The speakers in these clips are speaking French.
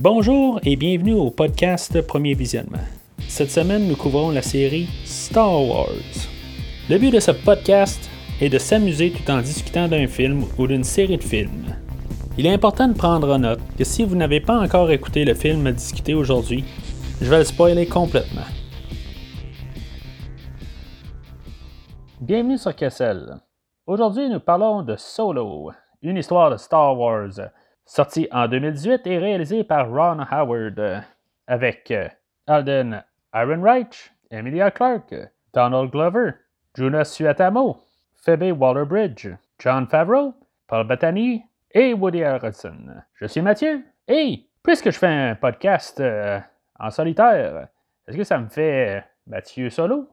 Bonjour et bienvenue au podcast Premier Visionnement. Cette semaine, nous couvrons la série Star Wars. Le but de ce podcast est de s'amuser tout en discutant d'un film ou d'une série de films. Il est important de prendre en note que si vous n'avez pas encore écouté le film à discuter aujourd'hui, je vais le spoiler complètement. Bienvenue sur Kessel. Aujourd'hui, nous parlons de Solo, une histoire de Star Wars sorti en 2018 et réalisé par Ron Howard, avec euh, Alden Ehrenreich, Emilia Clarke, Donald Glover, Jonas Suatamo, Phoebe Waller-Bridge, John Favreau, Paul Bettany et Woody Harrelson. Je suis Mathieu et puisque je fais un podcast euh, en solitaire, est-ce que ça me fait Mathieu solo?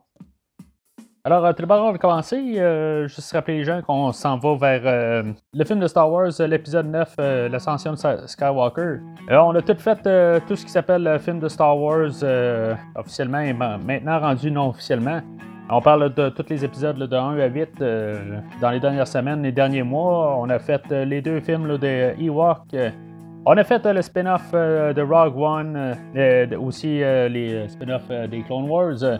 Alors, euh, tout on va commencer. Euh, juste rappeler les gens qu'on s'en va vers euh, le film de Star Wars, l'épisode 9, L'Ascension de Skywalker. on a tout fait tout ce qui s'appelle le film de Star Wars officiellement et maintenant rendu non officiellement. On parle de tous les épisodes de 1 à 8 dans les dernières semaines, les derniers mois. On a fait les deux films de Ewok. On a fait le spin-off de Rogue One, aussi les spin-offs des Clone Wars.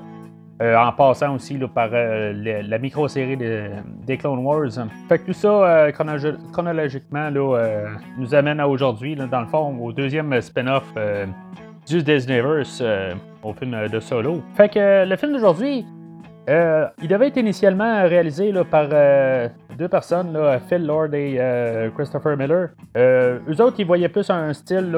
Euh, en passant aussi par euh, la micro-série des Clone Wars. Fait que tout ça, euh, chronologiquement, nous amène à aujourd'hui, dans le fond, au deuxième spin-off du Disneyverse, au film de Solo. Fait que le film d'aujourd'hui, il devait être initialement réalisé par deux personnes, Phil Lord et Christopher Miller. eux autres, ils voyaient plus un style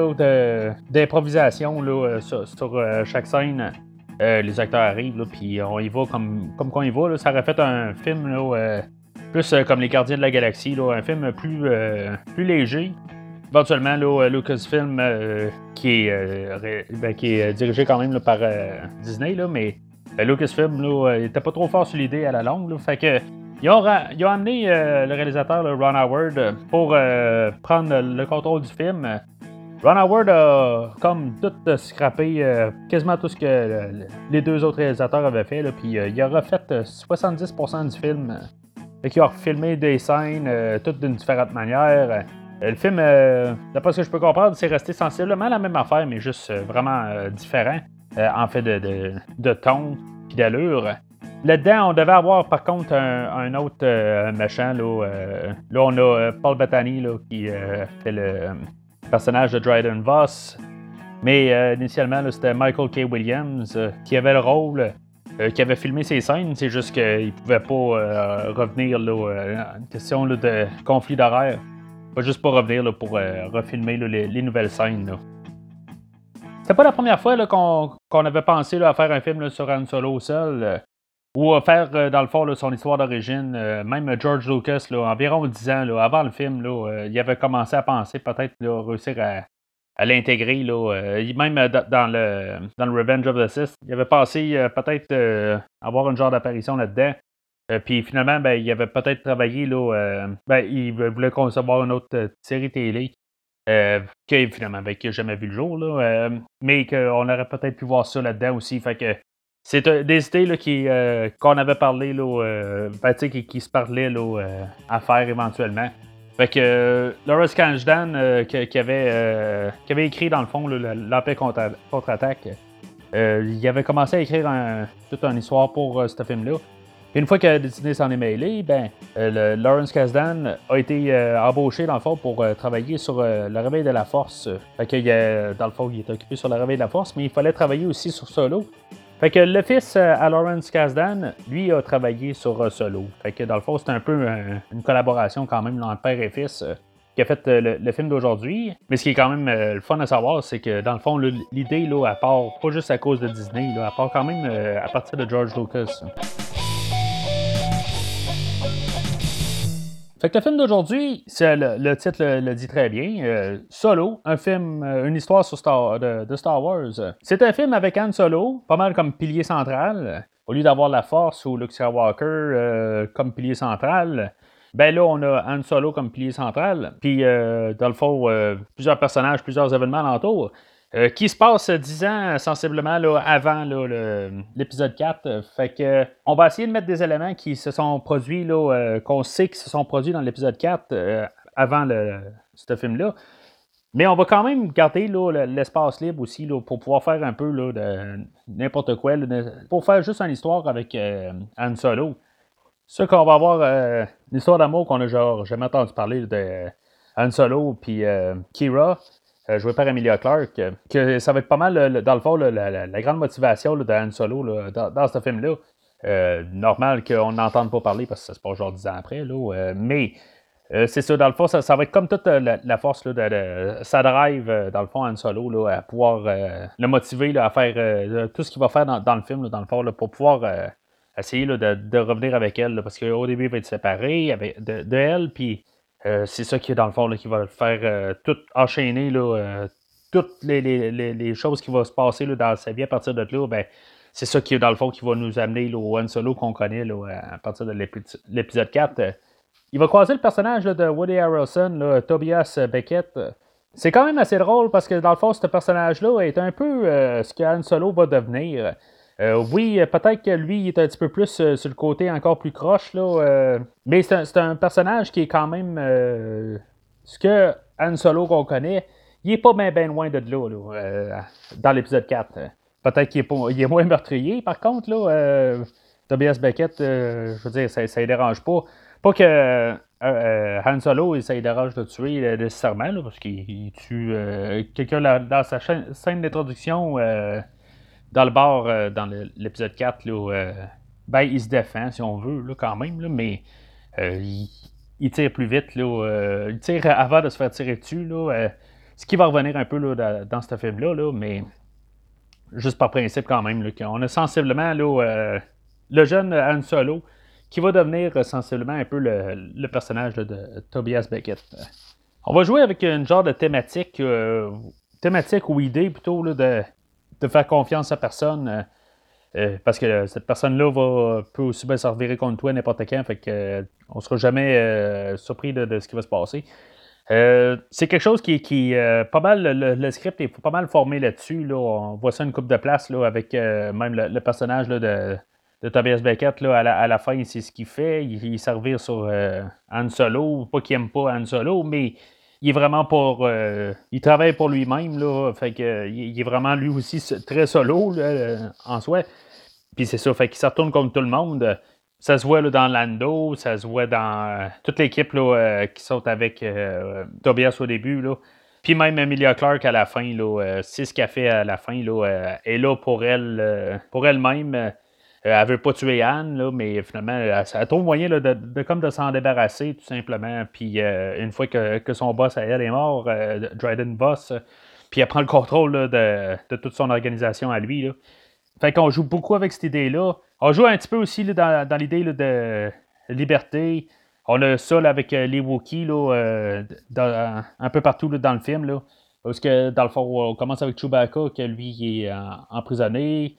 d'improvisation sur chaque scène. Euh, les acteurs arrivent, puis on y va comme, comme qu'on y va. ça aurait fait un film euh, plus euh, comme Les Gardiens de la Galaxie, un film plus, plus léger. Éventuellement, Lucasfilm, qui, est, ben, qui est dirigé quand même par Disney, mais Lucasfilm n'était pas trop fort sur l'idée à la longue. fait que, ils ont, amené le réalisateur Ron Howard pour prendre le contrôle du film. Ron Howard a comme tout scrappé euh, quasiment tout ce que les deux autres réalisateurs avaient fait, puis euh, il a refait 70% euh, du film. Fait qu'il a filmé des scènes, toutes d'une différente manière. le film, d'après ce que je peux comprendre, c'est resté sensiblement la même affaire, mais juste vraiment différent, en fait de, de, ton puis d'allure. Là-dedans, on devait avoir par contre un, autre méchant. Là, là, on a Paul Bettany qui fait le, personnage de Dryden Voss. Mais euh, initialement, c'était Michael K. Williams euh, qui avait le rôle, euh, qui avait filmé ces scènes. C'est juste qu'il pouvait pas revenir là, une question de conflit d'horaire. Pas juste pas revenir pour refilmer les, nouvelles scènes. C'était pas la première fois qu'on avait pensé à faire un film sur Han Solo seul. Ou faire, euh, dans le fond, son histoire d'origine. Euh, même George Lucas, environ 10 ans avant le film, euh, il avait commencé à penser peut-être réussir à, l'intégrer. même dans le, dans le Revenge of the Sith, il avait pensé peut-être avoir un genre d'apparition là-dedans. puis finalement, ben, il avait peut-être travaillé, ben, il voulait concevoir une autre série télé. qui finalement, ben, n'a jamais vu le jour, mais qu'on aurait peut-être pu voir ça là-dedans aussi. Fait que c'est des idées qui, euh, qu'on avait parlé, là, euh, ben, qui, qui, se parlaient là, euh, à faire éventuellement. Fait que Lawrence Kasdan, qui, avait, écrit dans le fond l'Empire contre-attaque, il avait commencé à écrire toute une histoire pour ce film-là. Une fois que Disney s'en est mêlé, ben, Lawrence Kasdan a été embauché dans le fond pour travailler sur le réveil de la force. Fait que dans le fond, il est occupé sur le réveil de la force, mais il fallait travailler aussi sur Solo. Fait que le fils euh, à Lawrence lui, a travaillé sur euh, Solo. Fait que dans le fond, c'est un peu euh, une collaboration quand même entre père et fils qui a fait le, film d'aujourd'hui. Mais ce qui est quand même le fun à savoir, c'est que dans le fond, l'idée, là, à part, pas juste à cause de Disney, là, à part quand même à partir de George Lucas. Fait que le film d'aujourd'hui, le, titre le, dit très bien, euh, Solo, un film, euh, une histoire sur Star, de, Star Wars. C'est un film avec Han Solo, pas mal comme pilier central. Au lieu d'avoir la Force ou Luke Skywalker euh, comme pilier central, ben là, on a Han Solo comme pilier central. Puis, dans le fond, plusieurs personnages, plusieurs événements alentour. Euh, qui se passe 10 ans sensiblement là, avant l'épisode 4. Fait que on va essayer de mettre des éléments qui se sont produits, là, qu'on sait qui se sont produits dans l'épisode 4 avant ce film-là. Mais on va quand même garder l'espace libre aussi pour pouvoir faire un peu de n'importe quoi, pour faire juste une histoire avec euh, Han Solo. Ce qu'on va avoir euh, une histoire d'amour qu'on a genre jamais entendu parler de Han Solo puis euh, Kira, joué par Emilia Clarke, que ça va être pas mal, dans le fond, la, grande motivation de Han Solo dans, ce film-là. normal qu'on n'entende pas parler parce que ça se passe genre 10 ans après, là, mais euh, c'est ça, dans le fond, ça, va être comme toute euh, la, force de, ça drive, euh, dans le fond, Han Solo, à pouvoir le motiver à faire tout ce qu'il va faire dans, le film, dans le fond, pour pouvoir essayer de, revenir avec elle. parce qu'au début, il va être séparé avec, de, elle, puis c'est ça qui est dans le fond, qui va faire tout enchaîner, toutes les, choses qui vont se passer dans sa vie à partir de là. Ben, c'est ça qui est dans le fond qui va nous amener au Han Solo qu'on connaît à partir de l'épisode 4 il va croiser le personnage de Woody Harrelson, Tobias Beckett. C'est quand même assez drôle parce que dans le fond, ce personnage-là est un peu euh, ce que Han Solo va devenir. Euh, oui, peut-être que lui, il est un petit peu plus euh, sur le côté encore plus croche, là, mais c'est un, personnage qui est quand même ce que Han Solo qu'on connaît. Il est pas bien loin de là, dans l'épisode 4. Peut-être qu'il est, moins meurtrier, par contre, là, Tobias Beckett, je veux dire, ça ne dérange pas. Pas que euh, euh, Han Solo, ça dérange de tuer euh, nécessairement, parce qu'il tue quelqu'un dans sa scène d'introduction dans le bar dans l'épisode 4. Là, ben, il se défend, si on veut, là, quand même, là, mais il, tire plus vite. Là, il tire avant de se faire tirer dessus. Là, ce qui va revenir un peu là, dans, ce film-là, là, mais juste par principe quand même. On a sensiblement là, le jeune Han Solo qui va devenir sensiblement un peu le, personnage de Tobias Beckett. On va jouer avec une genre de thématique, euh, thématique ou idée plutôt de, de, faire confiance à personne. Euh, euh, parce que cette personne-là va, peut aussi bien servir contre toi n'importe quand, fait que on sera jamais surpris de, ce qui va se passer. c'est quelque chose qui, qui pas mal, le, script est pas mal formé là-dessus. Là. On voit ça une coupe de place là, avec même le, personnage là, de, Tobias Beckett, là, à, la, fin, c'est ce qu'il fait. Il, il servir sur euh, Han Solo. Pas qu'il aime pas Han Solo, mais il est vraiment pour. Euh, il travaille pour lui-même, là. Fait que, il, est vraiment lui aussi très solo, en soi. Puis c'est ça, fait qu'il se retourne contre tout le monde. Ça se voit là, dans Lando, ça se voit dans euh, toute l'équipe qui sont avec Tobias au début. Là. Puis même Emilia Clarke à la fin, là, c'est ce qu'elle fait à la fin. Là, est là pour elle, pour elle-même. Euh, elle veut pas tuer Anne, là, mais finalement, elle, trouve moyen de, comme de s'en débarrasser, tout simplement. Puis euh, une fois que, son boss, elle, est mort, euh, Dryden Boss, puis elle prend le contrôle de, toute son organisation à lui. Là. Fait qu'on joue beaucoup avec cette idée-là. On joue un petit peu aussi dans, l'idée de liberté. On a ça avec les Wookiees là, un peu partout dans le film. Là, parce que dans le fond, on commence avec Chewbacca, que lui est emprisonné.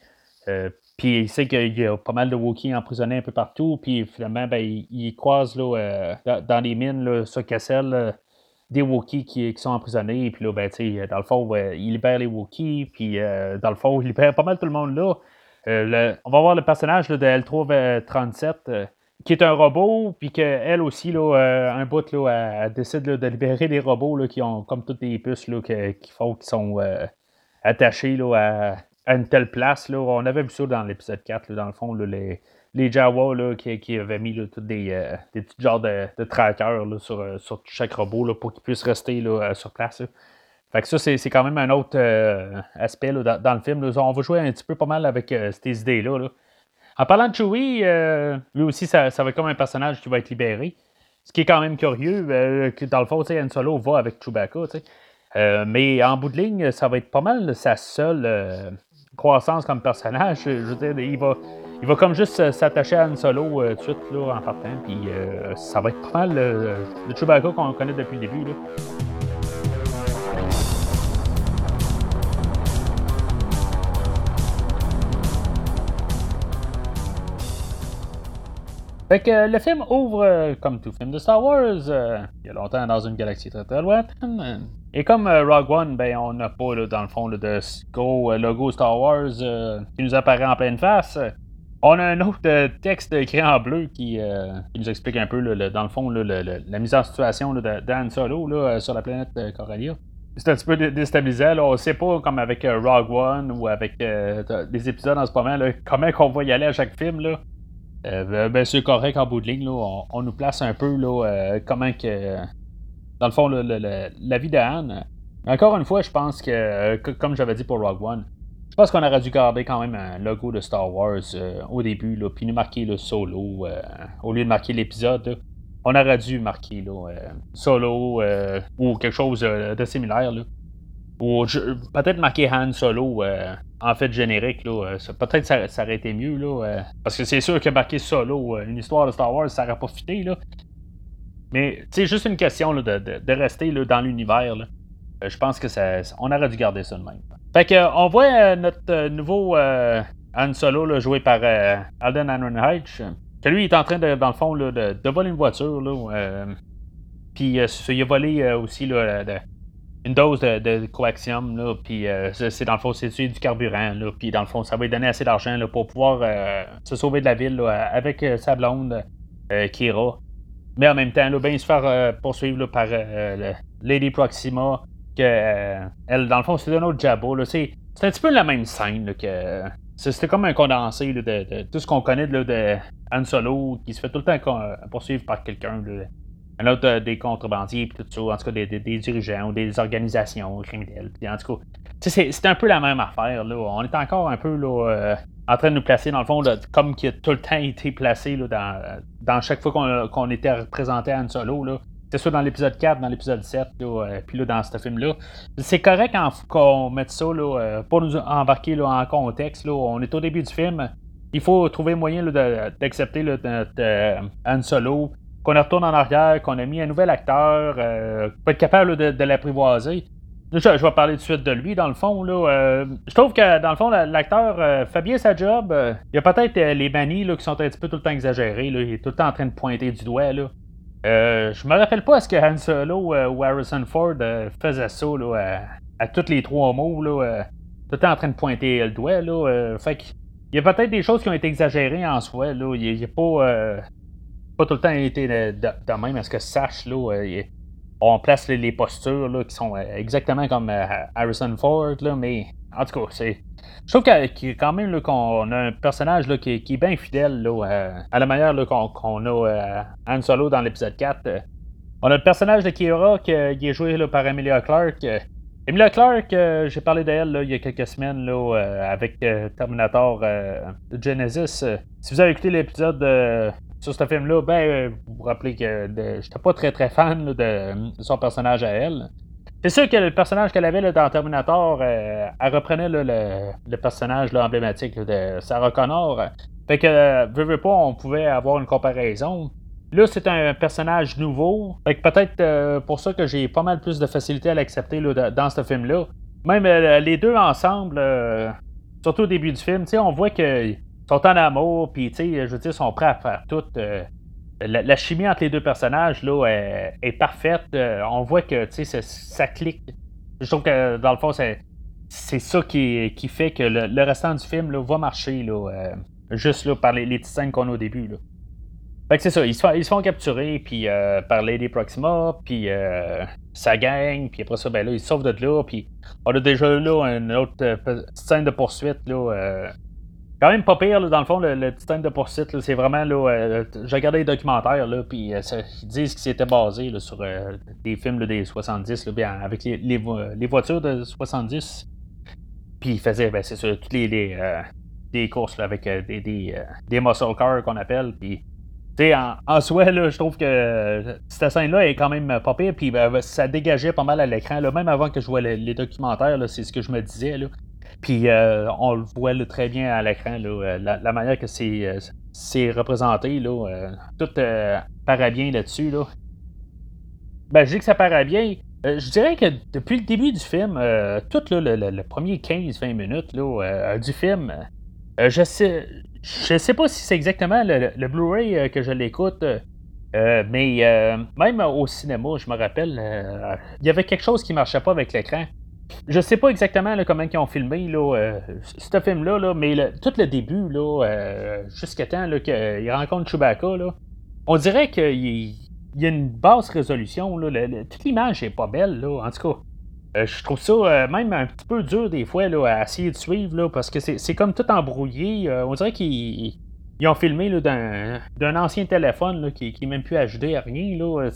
Puis il sait qu'il y a pas mal de Wookiees emprisonnés un peu partout. Puis finalement, ben, il, croise là, euh, dans, les mines là, sur Cassel des Wookiees qui, sont emprisonnés. Puis là, ben, dans le fond, il libère les Wookiees. Puis euh, dans le fond, il libère pas mal tout le monde là. Euh, on va voir le personnage de L337 qui est un robot, puis qu'elle aussi, là, un bout, là, elle, décide de libérer des robots là, qui ont comme toutes des puces là, qui, font, qui sont attachés là, à à une telle place. Là. On avait vu ça dans l'épisode 4, dans le fond, les, les Jawa qui, qui, avaient mis des, euh, des, petits genres de, trackers sur, euh, sur, chaque robot pour qu'ils puissent rester euh, sur place. Fait que ça, c'est quand même un autre aspect dans, le film. On va jouer un petit peu pas mal avec ces idées-là. En parlant de Chewie, lui aussi, ça, ça, va être comme un personnage qui va être libéré. Ce qui est quand même curieux, dans le fond, Han Solo va avec Chewbacca. mais en bout de ligne, ça va être pas mal sa seule croissance comme personnage. Je veux dire, il va, il va comme juste s'attacher à Han Solo euh, tout de suite là, en partant. Puis euh, ça va être pas mal le Chewbacca qu'on connaît depuis le début. Là. Fait que le film ouvre, euh, comme tout film de Star Wars, il y a longtemps dans une galaxie très très lointaine. Et comme euh, Rogue One, ben, on n'a pas, dans le fond, de gros euh, logo Star Wars euh, qui nous apparaît en pleine face. On a un autre texte écrit en bleu qui, nous explique un peu, dans le fond, la mise en situation d'Anne Solo sur la planète Corellia. c'est un petit peu déstabilisant. Là. On sait pas, comme avec Rogue One ou avec des épisodes en ce moment, là, comment on va y aller à chaque film. Là. Ben, ben, c'est correct en bout de ligne. Là. On, nous place un peu là, comment que. Dans le fond, la vie de Anne. Encore une fois, je pense que, comme j'avais dit pour Rogue One, je pense qu'on aurait dû garder quand même un logo de Star Wars au début, puis nous marquer le solo au lieu de marquer l'épisode on aurait dû marquer là, euh, solo euh, ou quelque chose euh, de similaire. Là. Ou peut-être marquer Han Solo en fait générique. Là, peut-être ça, ça aurait été mieux. Là, parce que c'est sûr que marquer solo une histoire de Star Wars, ça aurait pas fité. Là. Mais c'est juste une question de, rester dans l'univers. je pense que ça, on aurait dû garder ça de même. Fait que, on voit notre nouveau Han Solo joué par Alden Ehrenreich que lui, est en train, de, dans le fond, de, voler une voiture. Là, euh, puis euh, il a volé euh, aussi là, une dose de, coaxium. Là, puis c'est dans le fond, c'est du carburant. Là, puis dans le fond, ça va lui donner assez d'argent pour pouvoir se sauver de la ville avec sa blonde, Kira. Mais en même temps, là, ben, se faire poursuivre par Lady Proxima. Que, elle, dans le fond, c'est un autre jabot. C'est un petit peu la même scène que c'était comme un condensé de, tout ce qu'on connaît de, de Han Solo qui se fait tout le temps poursuivre par quelqu'un. Un autre euh, des contrebandiers, puis tout ça, en tout cas des, dirigeants ou des organisations criminelles. en tout cas, c'est un peu la même affaire. Là. On est encore un peu euh, en train de nous placer, dans le fond, comme qui a tout le temps été placé dans, chaque fois qu'on était représenté à Han Solo. C'est soit dans l'épisode 4, dans l'épisode 7, euh, puis là, dans ce film-là. C'est correct qu'on mette ça pour nous embarquer là, en contexte. Là, on est au début du film. Il faut trouver moyen d'accepter notre Han Solo, qu'on retourne en arrière, qu'on a mis un nouvel acteur, pour être capable de, l'apprivoiser. Je, je, vais parler tout de suite de lui, dans le fond. Là, je trouve que, dans le fond, l'acteur fait bien sa job. il y a peut-être les manies qui sont un petit peu tout le temps exagérées. Là. Il est tout le temps en train de pointer du doigt. Là. Euh, je me rappelle pas est-ce que Han Solo euh, ou Harrison Ford euh, faisait ça là, à, tous les trois mots, là, tout le temps en train de pointer le doigt. Là, fait il y a peut-être des choses qui ont été exagérées en soi. Là. Il n'y a, pas, pas tout le temps été de, même. Est-ce que sache, là, on place les, postures là, qui sont exactement comme Harrison Ford, là, mais en tout cas, c'est. Je trouve qu'il quand même qu'on a un personnage là, qui, est bien fidèle à la manière qu'on a euh, Han Solo dans l'épisode 4. On a le personnage de Kira qui, est joué par Emilia Clarke. Emilia Clarke, euh, j'ai parlé d'elle il y a quelques semaines euh, avec Terminator Genesis. si vous avez écouté l'épisode sur ce film-là, ben, vous vous rappelez que j'étais pas très très fan de, son personnage à elle. C'est sûr que le personnage qu'elle avait dans Terminator, euh, elle reprenait le, personnage emblématique de Sarah Connor. Fait que, euh, veux, veux pas, on pouvait avoir une comparaison. Là, c'est un personnage nouveau. Fait que peut-être euh, pour ça que j'ai pas mal plus de facilité à l'accepter dans ce film-là. Même les deux ensemble, surtout au début du film, on voit qu'ils sont en amour, puis je sont prêts à faire tout la, chimie entre les deux personnages là, est, parfaite. Euh, on voit que ça, clique. Je trouve que dans le fond, c'est, ça qui, fait que le, restant du film là, va marcher là, euh, juste là, par les, petites scènes qu'on a au début. Là. Fait que c'est ça, ils se, font, capturer puis, euh, par Lady Proxima, puis ça gagne, puis après ça, ben là, ils sauvent de là, puis on a déjà là une autre scène de poursuite là, quand même pas pire, dans le fond, le, le petit de poursuite, c'est vraiment, là, euh, j'ai regardé les documentaires, là, puis euh, ils disent qu'ils c'était basé sur euh, des films des 70, là, bien, avec les, les, voitures de 70. Puis ils faisaient, ben, c'est ça, toutes les, les courses avec des, des, des, muscle cars qu'on appelle, puis en, en soi, là, je trouve que cette scène-là est quand même pas pire, puis ben, ça dégageait pas mal à l'écran, même avant que je vois les, documentaires, c'est ce que je me disais, là. Puis euh, on le voit très bien à l'écran, euh, la, manière que c'est, euh, représenté. Là, tout paraît bien là-dessus. Là. Ben, je dis que ça paraît bien. je dirais que depuis le début du film, tout le, premier 15-20 minutes du film, je sais je sais pas si c'est exactement le, Blu-ray que je l'écoute. mais même au cinéma, je me rappelle, il y avait quelque chose qui marchait pas avec l'écran. Je sais pas exactement comment ils ont filmé euh, ce film-là, mais tout le début, euh, jusqu'à temps qu'il rencontre Chewbacca, on dirait qu'il y a une basse résolution. Toute l'image est pas belle, en tout cas. je trouve ça même un petit peu dur des fois à essayer de suivre parce que c'est comme tout embrouillé. on dirait qu'ils ont filmé d'un ancien téléphone qui, qui est même plus HD à rien. Là.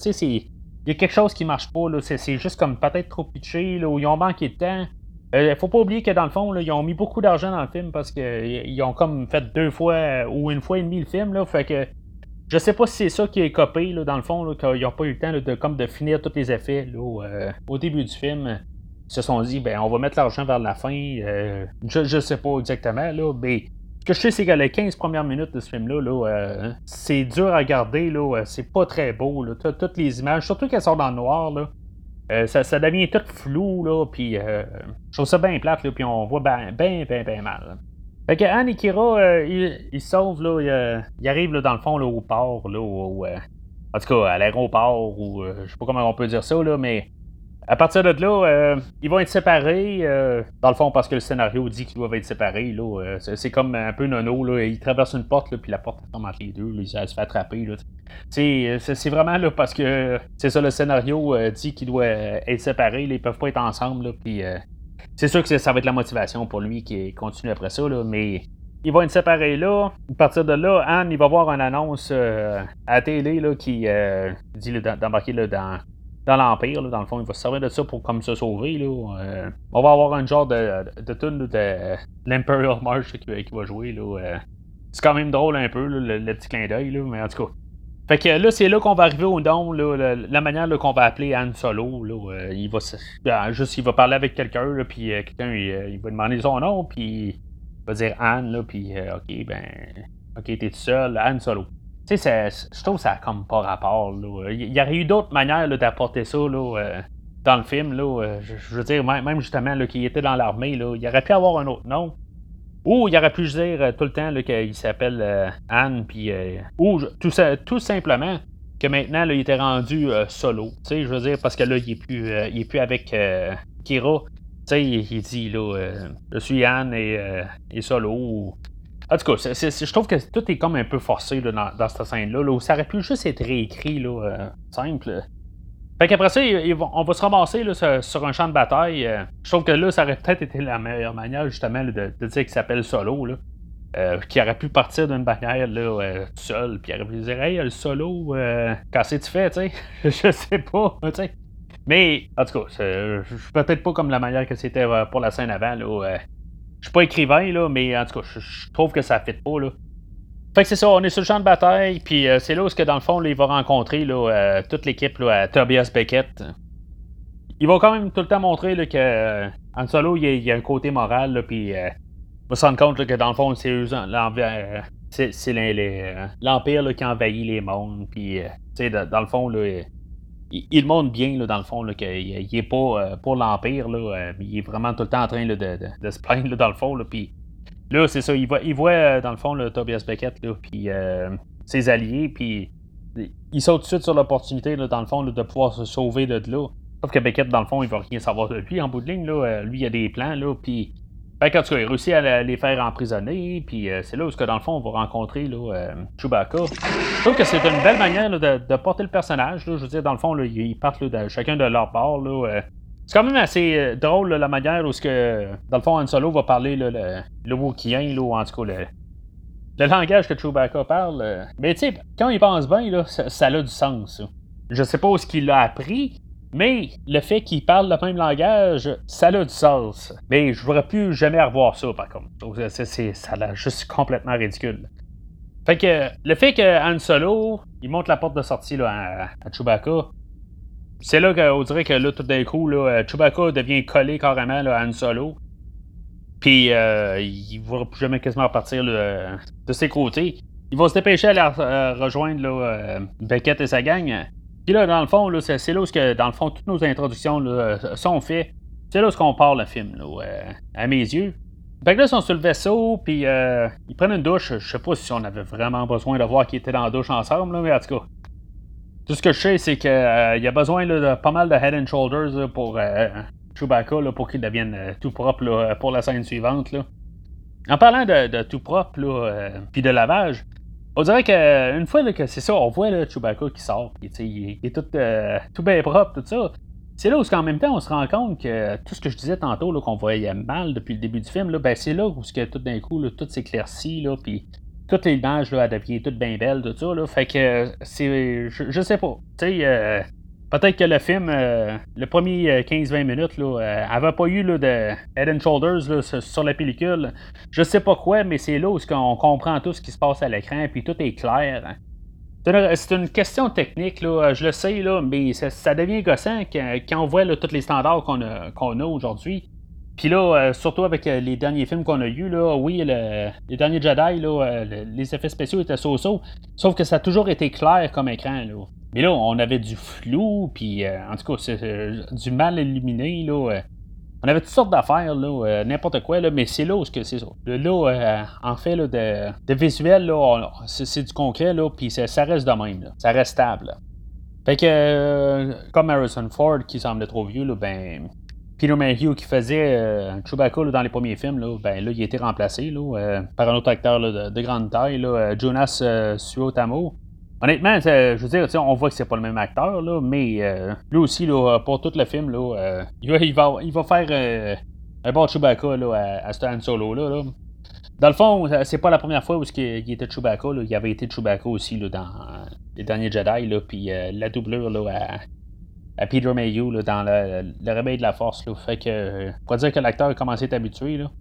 Il y a quelque chose qui marche pas. C'est juste comme peut-être trop pitché, là, ils ont manqué de temps. Il faut pas oublier que dans le fond, ils ont mis beaucoup d'argent dans le film parce qu'ils ont comme fait deux fois ou une fois et demi le film. Là, fait que je sais pas si c'est ça qui est copé, dans le fond, qu'ils n'ont pas eu le temps de, comme de finir tous les effets euh, au début du film. Ils se sont dit, ben, on va mettre l'argent vers la fin. Euh, je, je sais pas exactement, là, mais ce que je sais, c'est que les 15 premières minutes de ce film-là, euh, c'est dur à regarder, là, c'est pas très beau. Là, toutes les images, surtout qu'elles sont dans le noir, là, ça, devient tout flou, là, puis je trouve ça bien plate, là, puis on voit bien, bien, bien, mal. Fait que Anne et Kira, euh, ils, sauvent, là, ils, euh, arrivent là, dans le fond là, au port, là, euh, en tout cas à l'aéroport, ou je sais pas comment on peut dire ça, là, mais à partir de là, ils vont être séparés, dans le fond parce que le scénario dit qu'ils doivent être séparés. Là, c'est, comme un peu nono, là, ils traversent une porte, puis la porte tombe entre les deux, là, ils se fait attraper. Là, c'est, c'est vraiment là, parce que c'est ça, le scénario dit qu'ils doivent être séparés, là, ils peuvent pas être ensemble, là, puis c'est sûr que ça va être la motivation pour lui qui continue après ça, là, mais il va être séparé là. À partir de là, Anne, il va voir une annonce euh, à la télé là, qui euh, dit d'embarquer dans, dans l'Empire. Dans le fond, il va se servir de ça pour comme se sauver. Là. Euh, on va avoir un genre de, de tune de l'Imperial March qui, va jouer. Là. c'est quand même drôle un peu, le, le, petit clin d'œil, mais en tout cas. Fait que là, c'est là qu'on va arriver au là, la, manière qu'on va appeler Anne Solo. Là, euh, il va ben, juste il va parler avec quelqu'un, puis euh, quelqu'un euh, il, va demander son nom, puis il va dire là, puis ok, ben, ok, t'es tout seul, Anne Solo. Tu sais, je trouve que ça comme pas rapport. Il y aurait eu d'autres manières d'apporter ça là, dans le film. Là, je, veux dire, même, justement, qu'il était dans l'armée, il aurait pu avoir un autre nom. Ou il aurait pu dire euh, tout le temps qu'il s'appelle euh, Anne. Euh, ou tout, tout, simplement que maintenant, il était rendu solo. Tu sais, je veux dire, parce que là, il est plus, il est plus avec Kira. Tu sais, il, dit, là, je suis Anne et solo. En tout cas, je trouve que tout est comme un peu forcé dans, cette scène-là, ça aurait pu juste être réécrit, là, simple. Fait qu'après ça, on va se ramasser sur, un champ de bataille. Euh, je trouve que là, ça aurait peut-être été la meilleure manière, justement, de, dire qu'il s'appelle Solo. Euh, qui aurait pu partir d'une bannière là, euh, seul, puis il aurait pu dire Hey, le solo, qu'est-ce que tu fais, sais? Je sais pas, tu sais. Mais, en tout cas, peut-être pas comme la manière que c'était pour la scène avant. Là, je suis pas écrivain, là, mais en tout cas, je trouve que ça fait pas. Là. Fait que c'est ça, on est sur le champ de bataille, puis euh, c'est là où, que, dans le fond, il va rencontrer là, euh, toute l'équipe à Tobias Beckett. Il va quand même tout le temps montrer là, que euh, Solo, il y, a, un côté moral, puis il va se rendre compte que dans le fond, c'est l'Empire qui envahit les mondes, puis dans le fond, là, il, montre bien, là, dans le fond, qu'il n'est pas pour l'Empire, il est vraiment tout le temps en train de, se plaindre, dans le fond, puis Là, c'est ça, il voit, il voit euh, dans le fond Tobias Beckett, puis euh, ses alliés, puis il saute tout de suite sur l'opportunité, dans le fond, de pouvoir se sauver de là. Sauf que Beckett, dans le fond, il va rien savoir de lui en bout de ligne. Là, euh, lui, il a des plans, là, puis. Fait tout cas, il réussit à les faire emprisonner, puis c'est là où, que, dans le fond, on va rencontrer là, Chewbacca. Je trouve que c'est une belle manière de, porter le personnage. Je veux dire, dans le fond, ils partent de, chacun de leur part. Là, c'est quand même assez euh, drôle la manière où, que, dans le fond, Han Solo va parler le, le ou en tout cas le, le langage que Chewbacca parle. Euh. mais tu sais, quand il pense bien, là, ça, a du sens. Je sais pas où ce qu'il l'a appris, mais le fait qu'il parle le même langage, ça a du sens. Mais je voudrais plus jamais revoir ça, par contre. C'est, ça a juste complètement ridicule. Fait que le fait que Solo, il monte la porte de sortie là, à Chewbacca, c'est là qu'on dirait que là, tout d'un coup, là, euh, Chewbacca devient collé carrément là, à Han Solo. Puis euh, il ne va plus jamais quasiment repartir de ses côtés. Il va se dépêcher à euh, rejoindre là, Beckett et sa gang. Puis là, dans le fond, c'est là où dans le fond, toutes nos introductions là, sont faites. C'est là où on part le film, à mes yeux. Fait que là, ils sont sur le vaisseau, puis ils prennent une douche. Je sais pas si on avait vraiment besoin de voir qu'ils étaient dans la douche ensemble, mais en tout cas. Tout ce que je sais, c'est qu'il euh, y a besoin de pas mal de head and shoulders pour euh, Chewbacca pour qu'il devienne euh, tout propre pour la scène suivante. En parlant de, tout propre puis de lavage, on dirait qu'une fois que c'est ça, on voit Chewbacca qui sort, il, est tout, tout bien propre, tout ça. c'est là où, en même temps, on se rend compte que tout ce que je disais tantôt, qu'on voyait mal depuis le début du film, là, ben, c'est là où que, tout d'un coup, tout s'éclaircit, puis toutes les images, là, elles deviennent toutes bien belles, tout ça. Là, fait que c'est. Je, sais pas. Tu sais, euh, peut-être que le film, euh, le premier 15-20 euh, minutes, là, avait pas eu là, de Head and Shoulders sur la pellicule. Je sais pas quoi, mais c'est là où on comprend tout ce qui se passe à l'écran, puis tout est clair. Hein. C'est une question technique, là, je le sais, là, mais ça, devient gossant quand, on voit tous les standards qu'on a aujourd'hui. Puis là, euh, surtout avec euh, les derniers films qu'on a eus, là, oui, les derniers Jedi, là, euh, les effets spéciaux étaient so-so, sauf que ça a toujours été clair comme écran. Là. Mais là, on avait du flou, puis en tout cas, c'est du mal illuminé. Là, on avait toutes sortes d'affaires, là, n'importe quoi, là, mais c'est là où c'est ça. Là, en fait, là, de, de visuel, là, c'est, du concret, là, puis ça reste de même. Là. Ça reste stable. Fait que, comme Harrison Ford, qui semblait trop vieux, là, ben, Peter Mayhew qui faisait euh, Chewbacca dans les premiers films, là, ben, là, il a été remplacé là, euh, par un autre acteur de, grande taille, là, euh, Jonas Suotamo. Honnêtement, je veux dire, on voit que c'est pas le même acteur, là, mais lui aussi, là, pour tout le film, là, il, va, il, va, faire un bon Chewbacca là, à, Stan Solo. Là, Dans le fond, c'est pas la première fois où il, était Chewbacca. Il avait été Chewbacca aussi là, dans les derniers Jedi. Là, puis la doublure là, à, à Peter Mayhew dans le, le, réveil de la force. Là. Fait que, on pourrait dire que l'acteur a commencé à être habitué. Là.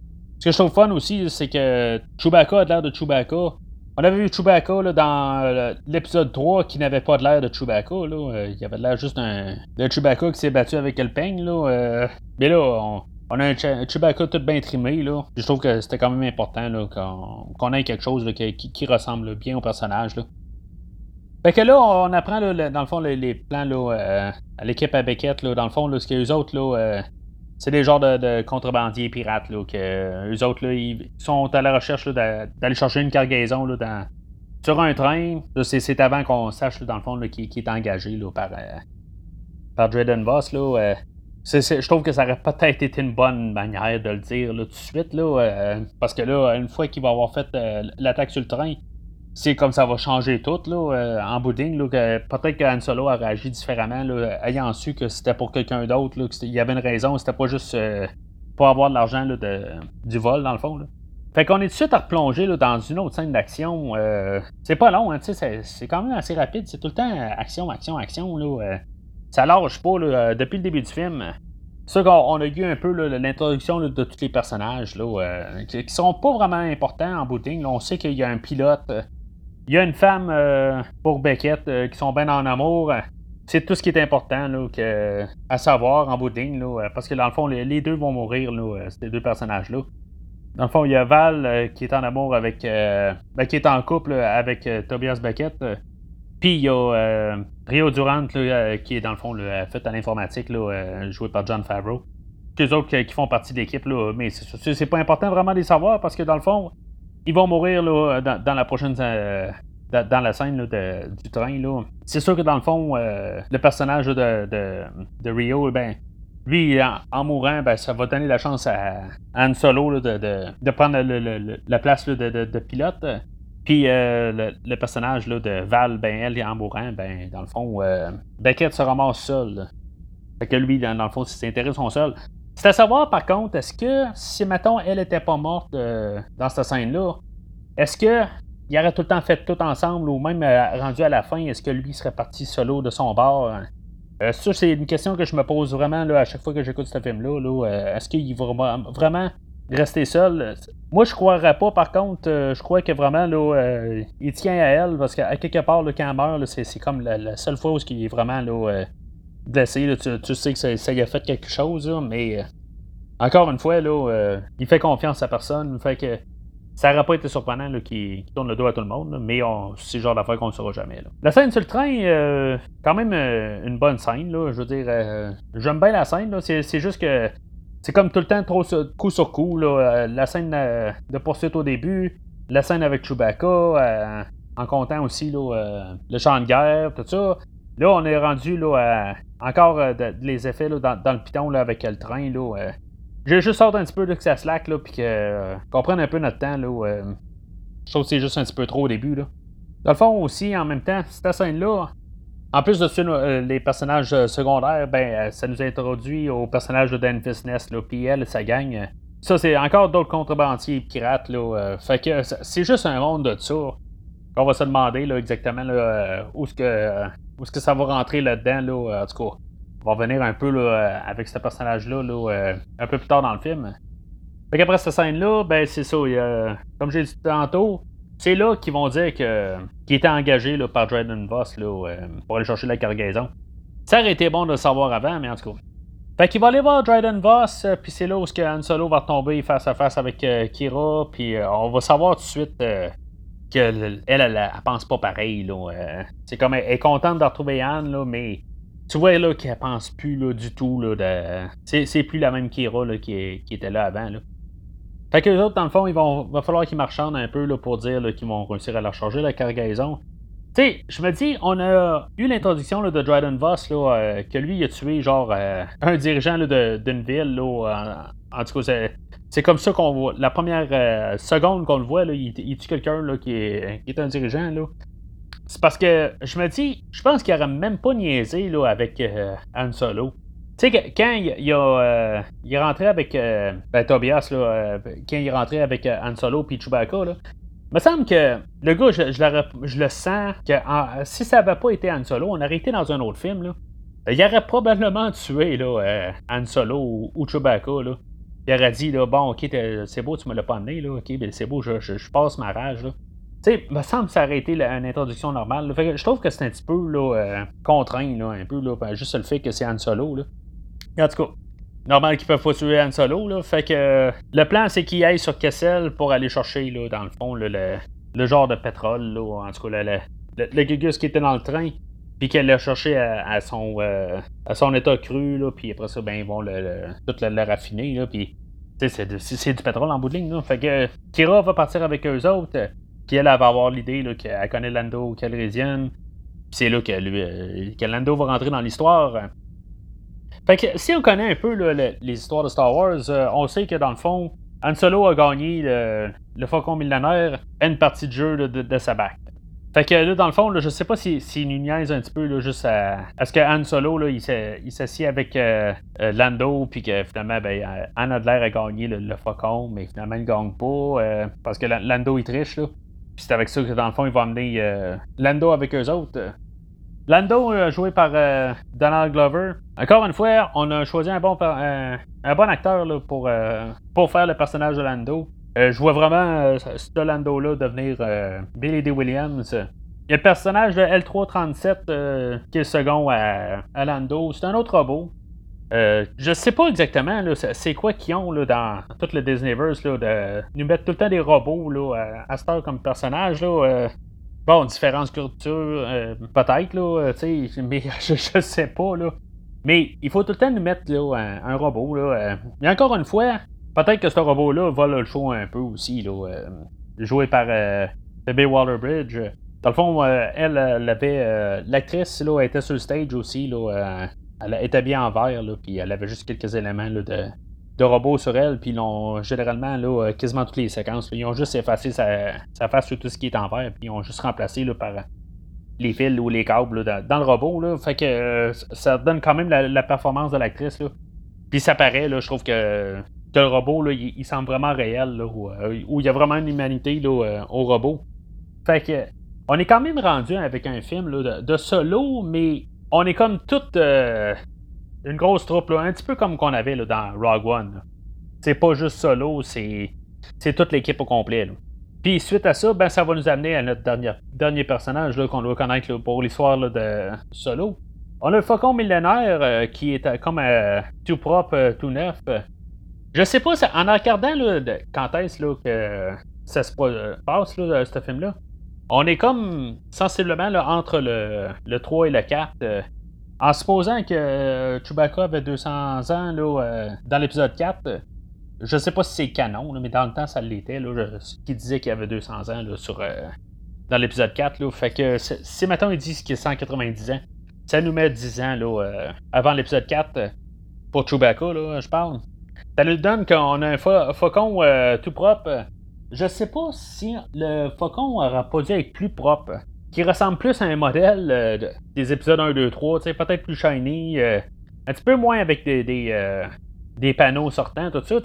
Ce que je trouve fun aussi, c'est que Chewbacca a l'air de Chewbacca. On avait vu Chewbacca là, dans l'épisode 3 qui n'avait pas de l'air de Chewbacca. Là. Euh, il avait l'air juste un, de Chewbacca qui s'est battu avec le peigne. Là. Euh. mais là, on, a un, Chewbacca tout bien trimé. Là. Je trouve que c'était quand même important là, qu'on, ait quelque chose qui, qui, ressemble bien au personnage. Là. Fait que là, on apprend, dans le fond, les, plans euh, à l'équipe à Beckett. dans le fond, là, ce que les autres, là, euh, c'est des genres de, contrebandiers pirates. Là, que, eux autres, là, ils sont à la recherche d'aller chercher une cargaison là, sur un train. C'est avant qu'on sache, dans le fond, qui, est engagé là, par, euh, par Drayden Voss. Là, je trouve que ça aurait peut-être été une bonne manière de le dire là, tout de suite. Là, parce que là, une fois qu'il va avoir fait l'attaque sur le train, c'est comme ça va changer tout là, euh, en bouding. peut-être que Solo a réagi différemment, là, ayant su que c'était pour quelqu'un d'autre, qu'il y avait une raison, c'était pas juste euh, pour avoir de l'argent du vol, dans le fond. Là. Fait qu'on est tout de suite à replonger dans une autre scène d'action. Euh, c'est pas long, hein, c'est quand même assez rapide. C'est tout le temps action, action, action. Là, ça lâche pas depuis le début du film. C'est qu'on a eu un peu l'introduction de tous les personnages là, qui, sont pas vraiment importants en booting. on sait qu'il y a un pilote il y a une femme euh, pour Beckett euh, qui sont bien en amour. C'est tout ce qui est important là, à savoir en bout de ligne, parce que dans le fond, les, deux vont mourir, ces deux personnages-là. Dans le fond, il y a Val euh, qui est en amour avec. Ben, qui est en couple avec Tobias Beckett. Puis il y a Rio Durant qui est dans le fond fait à l'informatique, joué par John Favreau. Les autres qui, font partie de l'équipe, mais c'est pas important vraiment de les savoir parce que dans le fond, ils vont mourir là, dans, la prochaine. Euh, dans la scène du train. Là. C'est sûr que dans le fond, euh, le personnage de, de, Rio, ben, lui, en, mourant, ben, ça va donner la chance à, Han Solo de, prendre la place de, pilote. Puis euh, le, personnage de Val, ben, elle, en mourant, ben, dans le fond, Beckett se ramasse seul. Fait que lui, dans, le fond, ses intérêts sont seuls. C'est à savoir, par contre, est-ce que si, mettons, elle était pas morte euh, dans cette scène-là, est-ce que il aurait tout le temps fait tout ensemble ou même euh, rendu à la fin, est-ce que lui serait parti solo de son bord? Hein? Euh, ça, c'est une question que je me pose vraiment là, à chaque fois que j'écoute ce film-là. Là, est-ce qu'il va vraiment rester seul? Moi, je croirais pas. Par contre, je crois que vraiment, là, il tient à elle parce qu'à quelque part, quand elle meurt, c'est, comme la, seule fois où est vraiment là, blessé. tu, sais que ça, y a fait quelque chose, mais euh, encore une fois, là, euh, il fait confiance à personne. Fait que ça n'aurait pas été surprenant qu'il tourne le dos à tout le monde, mais c'est le genre d'affaire qu'on ne saura jamais. La scène sur le train, euh, quand même une bonne scène. je veux dire, j'aime bien la scène. C'est juste que c'est comme tout le temps trop coup sur coup. la scène de poursuite au début, la scène avec Chewbacca, en comptant aussi le champ de guerre, tout ça. Là, on est rendu là, à encore euh, les effets là, dans, le piton là, avec le train. Là, euh. J'ai juste sorti un petit peu de que ça slack, là, puis euh, qu'on prenne un peu notre temps. Là, je trouve que c'est juste un petit peu trop au début. Là. Dans le fond aussi, en même temps, cette scène-là, en plus de ça, les personnages secondaires, ben, ça nous introduit au personnage de Dan Ness, là, puis elle, sa gang. Ça, c'est encore d'autres contrebandiers pirates. Là, fait que c'est juste un monde de ça. On va se demander là, exactement là, où est-ce que, où est-ce que ça va rentrer là-dedans. Là, en tout cas, on va revenir un peu là, avec ce personnage-là là, un peu plus tard dans le film. Fait qu'après cette scène-là, ben c'est ça. comme j'ai dit tantôt, c'est là qu'ils vont dire qu'il était engagé là, par Dryden Voss là, euh, pour aller chercher la cargaison. Ça aurait été bon de le savoir avant, mais en tout cas. Fait qu'il va aller voir Dryden Voss, euh, puis c'est là où Han Solo va tomber face à face avec euh, Kira, puis on va savoir tout de suite qu'elle, elle, elle, pense pas pareil. Là, c'est comme elle, est contente de retrouver Anne, là, mais tu vois là qu'elle pense plus là, du tout. Là, c'est, plus la même Kira qui était là avant. Là. Fait que les autres, dans le fond, il va falloir qu'ils marchandent un peu là, pour dire qu'ils vont réussir à leur charger la cargaison. Tu sais, je me dis, on a eu l'introduction de Dryden Voss, là, euh, que lui, il a tué genre euh, un dirigeant d'une ville. Là, en, tout cas, c'est comme ça qu'on voit. La première euh, seconde qu'on le voit, là, il, tue quelqu'un qui est, qui est un dirigeant. Là. C'est parce que je me dis, je pense qu'il n'aurait même pas niaisé là, avec Han Solo. Tu sais, quand il, a, euh, il est rentré avec euh, ben, Tobias, là, euh, quand il est rentré avec Han Solo et Chewbacca, là, me semble que le gars, je, le sens que si ça n'avait pas été Han Solo, on aurait été dans un autre film. Là. Il aurait probablement tué là, Han Solo ou, Chewbacca. Là. Il aurait dit là, Bon, ok, c'est beau, tu me l'as pas amené, là. ok, ben, c'est beau, je, je, passe ma rage. Là. Tu sais, me semble que ça aurait été une introduction normale. Fait que je trouve que c'est un petit peu là, contraint, là, un peu, là, juste le fait que c'est Han Solo. Là. En tout cas, normal qu'ils peuvent pas tuer Han Solo. Fait que euh, le plan, c'est qu'il aille sur Kessel pour aller chercher, là, dans le fond, le, le, genre de pétrole. Là, en tout cas, le, le, Gugus qui était dans le train. Puis qu'elle l'a cherché à, son, euh, à son état cru. Là, puis après ça, ben, ils vont le, tout le, raffiner. Là, puis c'est, du pétrole en bout de ligne. Là. Fait que Kira va partir avec eux autres. Puis elle, va avoir l'idée qu'elle connaît Lando Calrissian. Puis c'est là que, lui, euh, que Lando va rentrer dans l'histoire. Fait que si on connaît un peu les histoires de Star Wars, euh, on sait que dans le fond, Han Solo a gagné le, Faucon millénaire à une partie de jeu de, sa bac. Fait que là, dans le fond, là, je sais pas s'il si, nous niaise un petit peu là, juste à, ce que Han Solo là, il s'assied avec euh, euh, Lando, puis que finalement, ben, Han Adler a gagné le, Faucon, mais finalement, il ne gagne pas parce que Lando il triche. Là. Puis c'est avec ça que dans le fond, il va amener Lando avec eux autres. Lando, euh, joué par euh, Donald Glover. Encore une fois, on a choisi un bon, acteur pour, euh, pour faire le personnage de Lando. je vois vraiment ce Lando-là devenir Billy D. Williams. Il y a le personnage de L337 qui est second à, Lando. C'est un autre robot. je sais pas exactement c'est quoi qu'ils ont là, dans tout le Disneyverse là, de nous mettre tout le temps des robots à, à comme personnage. Là, Bon, différentes cultures, euh, peut-être, là, sais, mais je, je, sais pas, là. Mais il faut tout le temps nous mettre là, un, robot, là. Euh. Mais encore une fois, peut-être que ce robot-là va le show un peu aussi, là. Euh, joué par euh, Bébé Waterbridge. Dans le fond, elle, elle avait. L'actrice, là, était sur le stage aussi, là. elle était bien en vert, là, puis elle avait juste quelques éléments là, de, de robots sur elle, puis ils l'ont généralement, là, euh, quasiment toutes les séquences, ils ont juste effacé sa, face sur tout ce qui est en vert, puis ils ont juste remplacé là, par les fils ou les câbles dans, le robot. Là, fait que euh, ça donne quand même la, performance de l'actrice. Puis ça paraît, là, je trouve que, le robot, là, il, semble vraiment réel, là, euh, où, il y a vraiment une humanité là, au robot. Fait que on est quand même rendu avec un film de, solo, mais on est comme tout une grosse troupe, là, un petit peu comme qu'on avait dans Rogue One. C'est pas juste solo, c'est, c'est toute l'équipe au complet. Puis suite à ça, ben, ça va nous amener à notre dernier, personnage là, qu'on doit connaître pour l'histoire de Solo. On a le Faucon millénaire euh, qui est euh, comme euh, tout propre, tout neuf. Je sais pas, en regardant quand est-ce que ça se passe, là, ce film-là, on est comme sensiblement entre le, le 3 et le 4. En supposant que euh, Chewbacca avait 200 ans là, euh, dans l'épisode 4, je sais pas si c'est canon, mais dans le temps, ça l'était. qui disait qu'il avait 200 ans là, sur, euh, dans l'épisode 4. Là, fait que si maintenant ils disent qu'il a 190 ans, ça nous met 10 ans là, avant l'épisode 4 pour Chewbacca, là, je parle. Ça nous donne qu'on a un faucon tout propre. Je sais pas si le faucon aura pas dû être plus propre. Qui ressemble plus à un modèle des épisodes 1, 2, 3, peut-être plus shiny, un petit peu moins avec des, des, panneaux sortants, tout ça.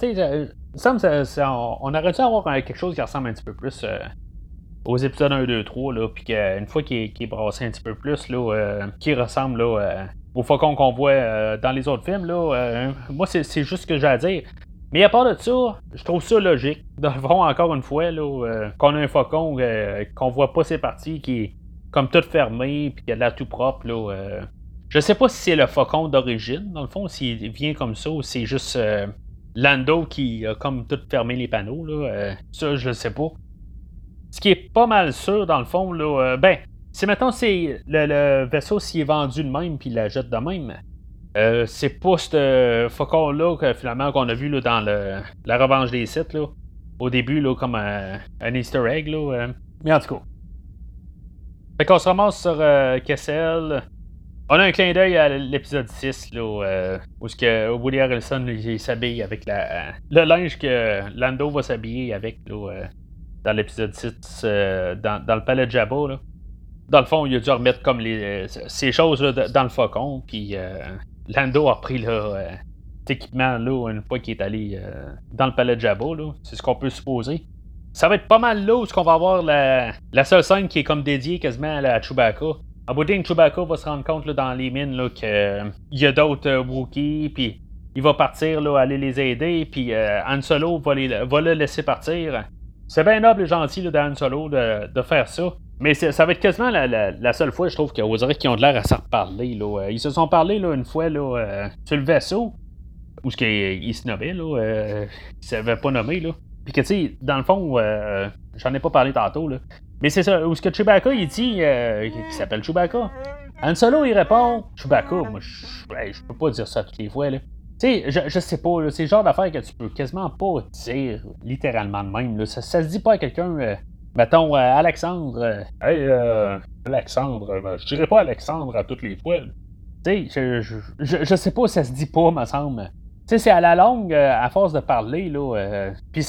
Ça, on, aurait dû avoir quelque chose qui ressemble un petit peu plus aux épisodes 1, 2, 3, là, puis qu'une fois qu'il est, brassé un petit peu plus, là, qui ressemble là, au faucon qu'on voit dans les autres films, là, moi, c'est juste ce que j'ai à dire. Mais à part de ça, je trouve ça logique. Dans le fond, encore une fois, euh, qu'on a un faucon, euh, qu'on voit pas ses parties, qui comme tout fermé, puis qu'il a l'air tout propre. Là, euh. je sais pas si c'est le faucon d'origine, dans le fond, s'il vient comme ça, ou c'est juste Lando qui a comme tout fermé les panneaux. Là, ça, je sais pas. Ce qui est pas mal sûr, dans le fond, là, ben, si maintenant c'est le, le, vaisseau s'il est vendu de même, puis il la jette de même. Euh, c'est pas ce faucon-là finalement qu'on a vu là, dans le, la revanche des sites au début là, comme un, Easter egg. Là, euh. mais en tout cas. Fait qu'on se ramasse sur euh, Kessel. On a un clin d'œil à l'épisode 6 là, où ce que Woody Harrelson il s'habille avec le linge que Lando va s'habiller avec là, dans l'épisode 6 dans, dans, le palais de Jabba. Dans le fond, il a dû remettre comme les, ces choses dans le faucon, puis Lando a pris là, cet équipement là, une fois qu'il est allé euh, dans le palais de Jabba. C'est ce qu'on peut supposer. Ça va être pas mal là où qu'on va avoir la, la, seule scène qui est comme dédiée quasiment à Chewbacca. En bout de Chewbacca va se rendre compte là, dans les mines qu'il euh, y a d'autres euh, Wookiees, puis il va partir là, aller les aider, puis Han Solo va, va le laisser partir. C'est bien noble et gentil là, d'Han Solo de, de faire ça. Mais ça va être quasiment la, seule fois, je trouve, qu'on dirait qu'ils ont de l'air à s'en reparler. Là. Euh, ils se sont parlé là, une fois là, euh, sur le vaisseau, où ce qu'ils se nommaient, là, euh, ils ne s'avaient pas nommé. Là. Puis que, tu sais, dans le fond, j'en ai pas parlé tantôt, là. Mais c'est ça, où ce que Chewbacca, il dit, qui s'appelle Chewbacca. Han Solo, il répond, Chewbacca, moi, je peux pas dire ça toutes les fois, là. Tu sais, je, je, sais pas, c'est le genre d'affaire que tu peux quasiment pas dire littéralement de même. Là. Ça, se dit pas à quelqu'un Mettons, euh, Alexandre. Euh, hey, euh, Alexandre, ben, je dirais pas Alexandre à toutes les fois. Tu sais, je, je, je, sais pas ça se dit pas, me semble. Sais, c'est à la longue, à force de parler, là. Puis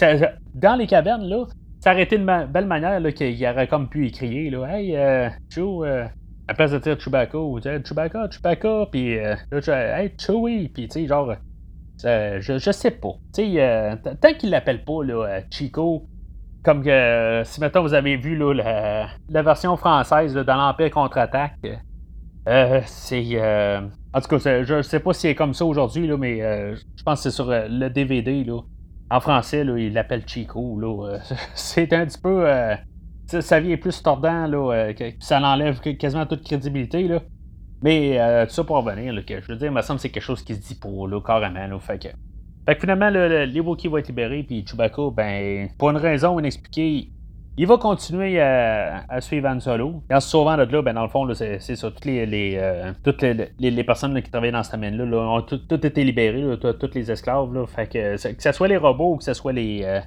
dans les cavernes, là, ça aurait été une belle manière qu'il aurait comme pu écrier, là. Hey, euh, Chou, à place de dire Chewbacca, ou dire Chewbacca, Chewbacca, puis hey, Chewie, puis tu sais, genre. je, sais pas. Tu sais, tant qu'il l'appelle pas, là, Chico, comme que si maintenant vous avez vu la, version française dans l'Empire contre-attaque, euh, c'est. Euh, en tout cas, je sais pas si c'est comme ça aujourd'hui, mais euh, je pense que c'est sur le DVD. Là. En français, là, il l'appelle Chico. Là. c'est un petit peu. sa vie est plus tordant, là, ça l'enlève quasiment toute crédibilité. Mais tout ça pour revenir, je veux dire, il me semble que c'est quelque chose qui se dit pour là, carrément. Là, fait que, fait que finalement, le, les Wookiees vont être libérés, puis Chewbacca, ben, pour une raison inexpliquée, il va continuer à, suivre Han Solo. Et en se sauvant de là, ben, dans le fond, c'est, ça. Toutes les, euh, toutes les, personnes qui travaillent dans ce domaine-là ont tout, été libérées, toutes les esclaves. Là, fait que, ce soit les robots ou que ce soit les, euh,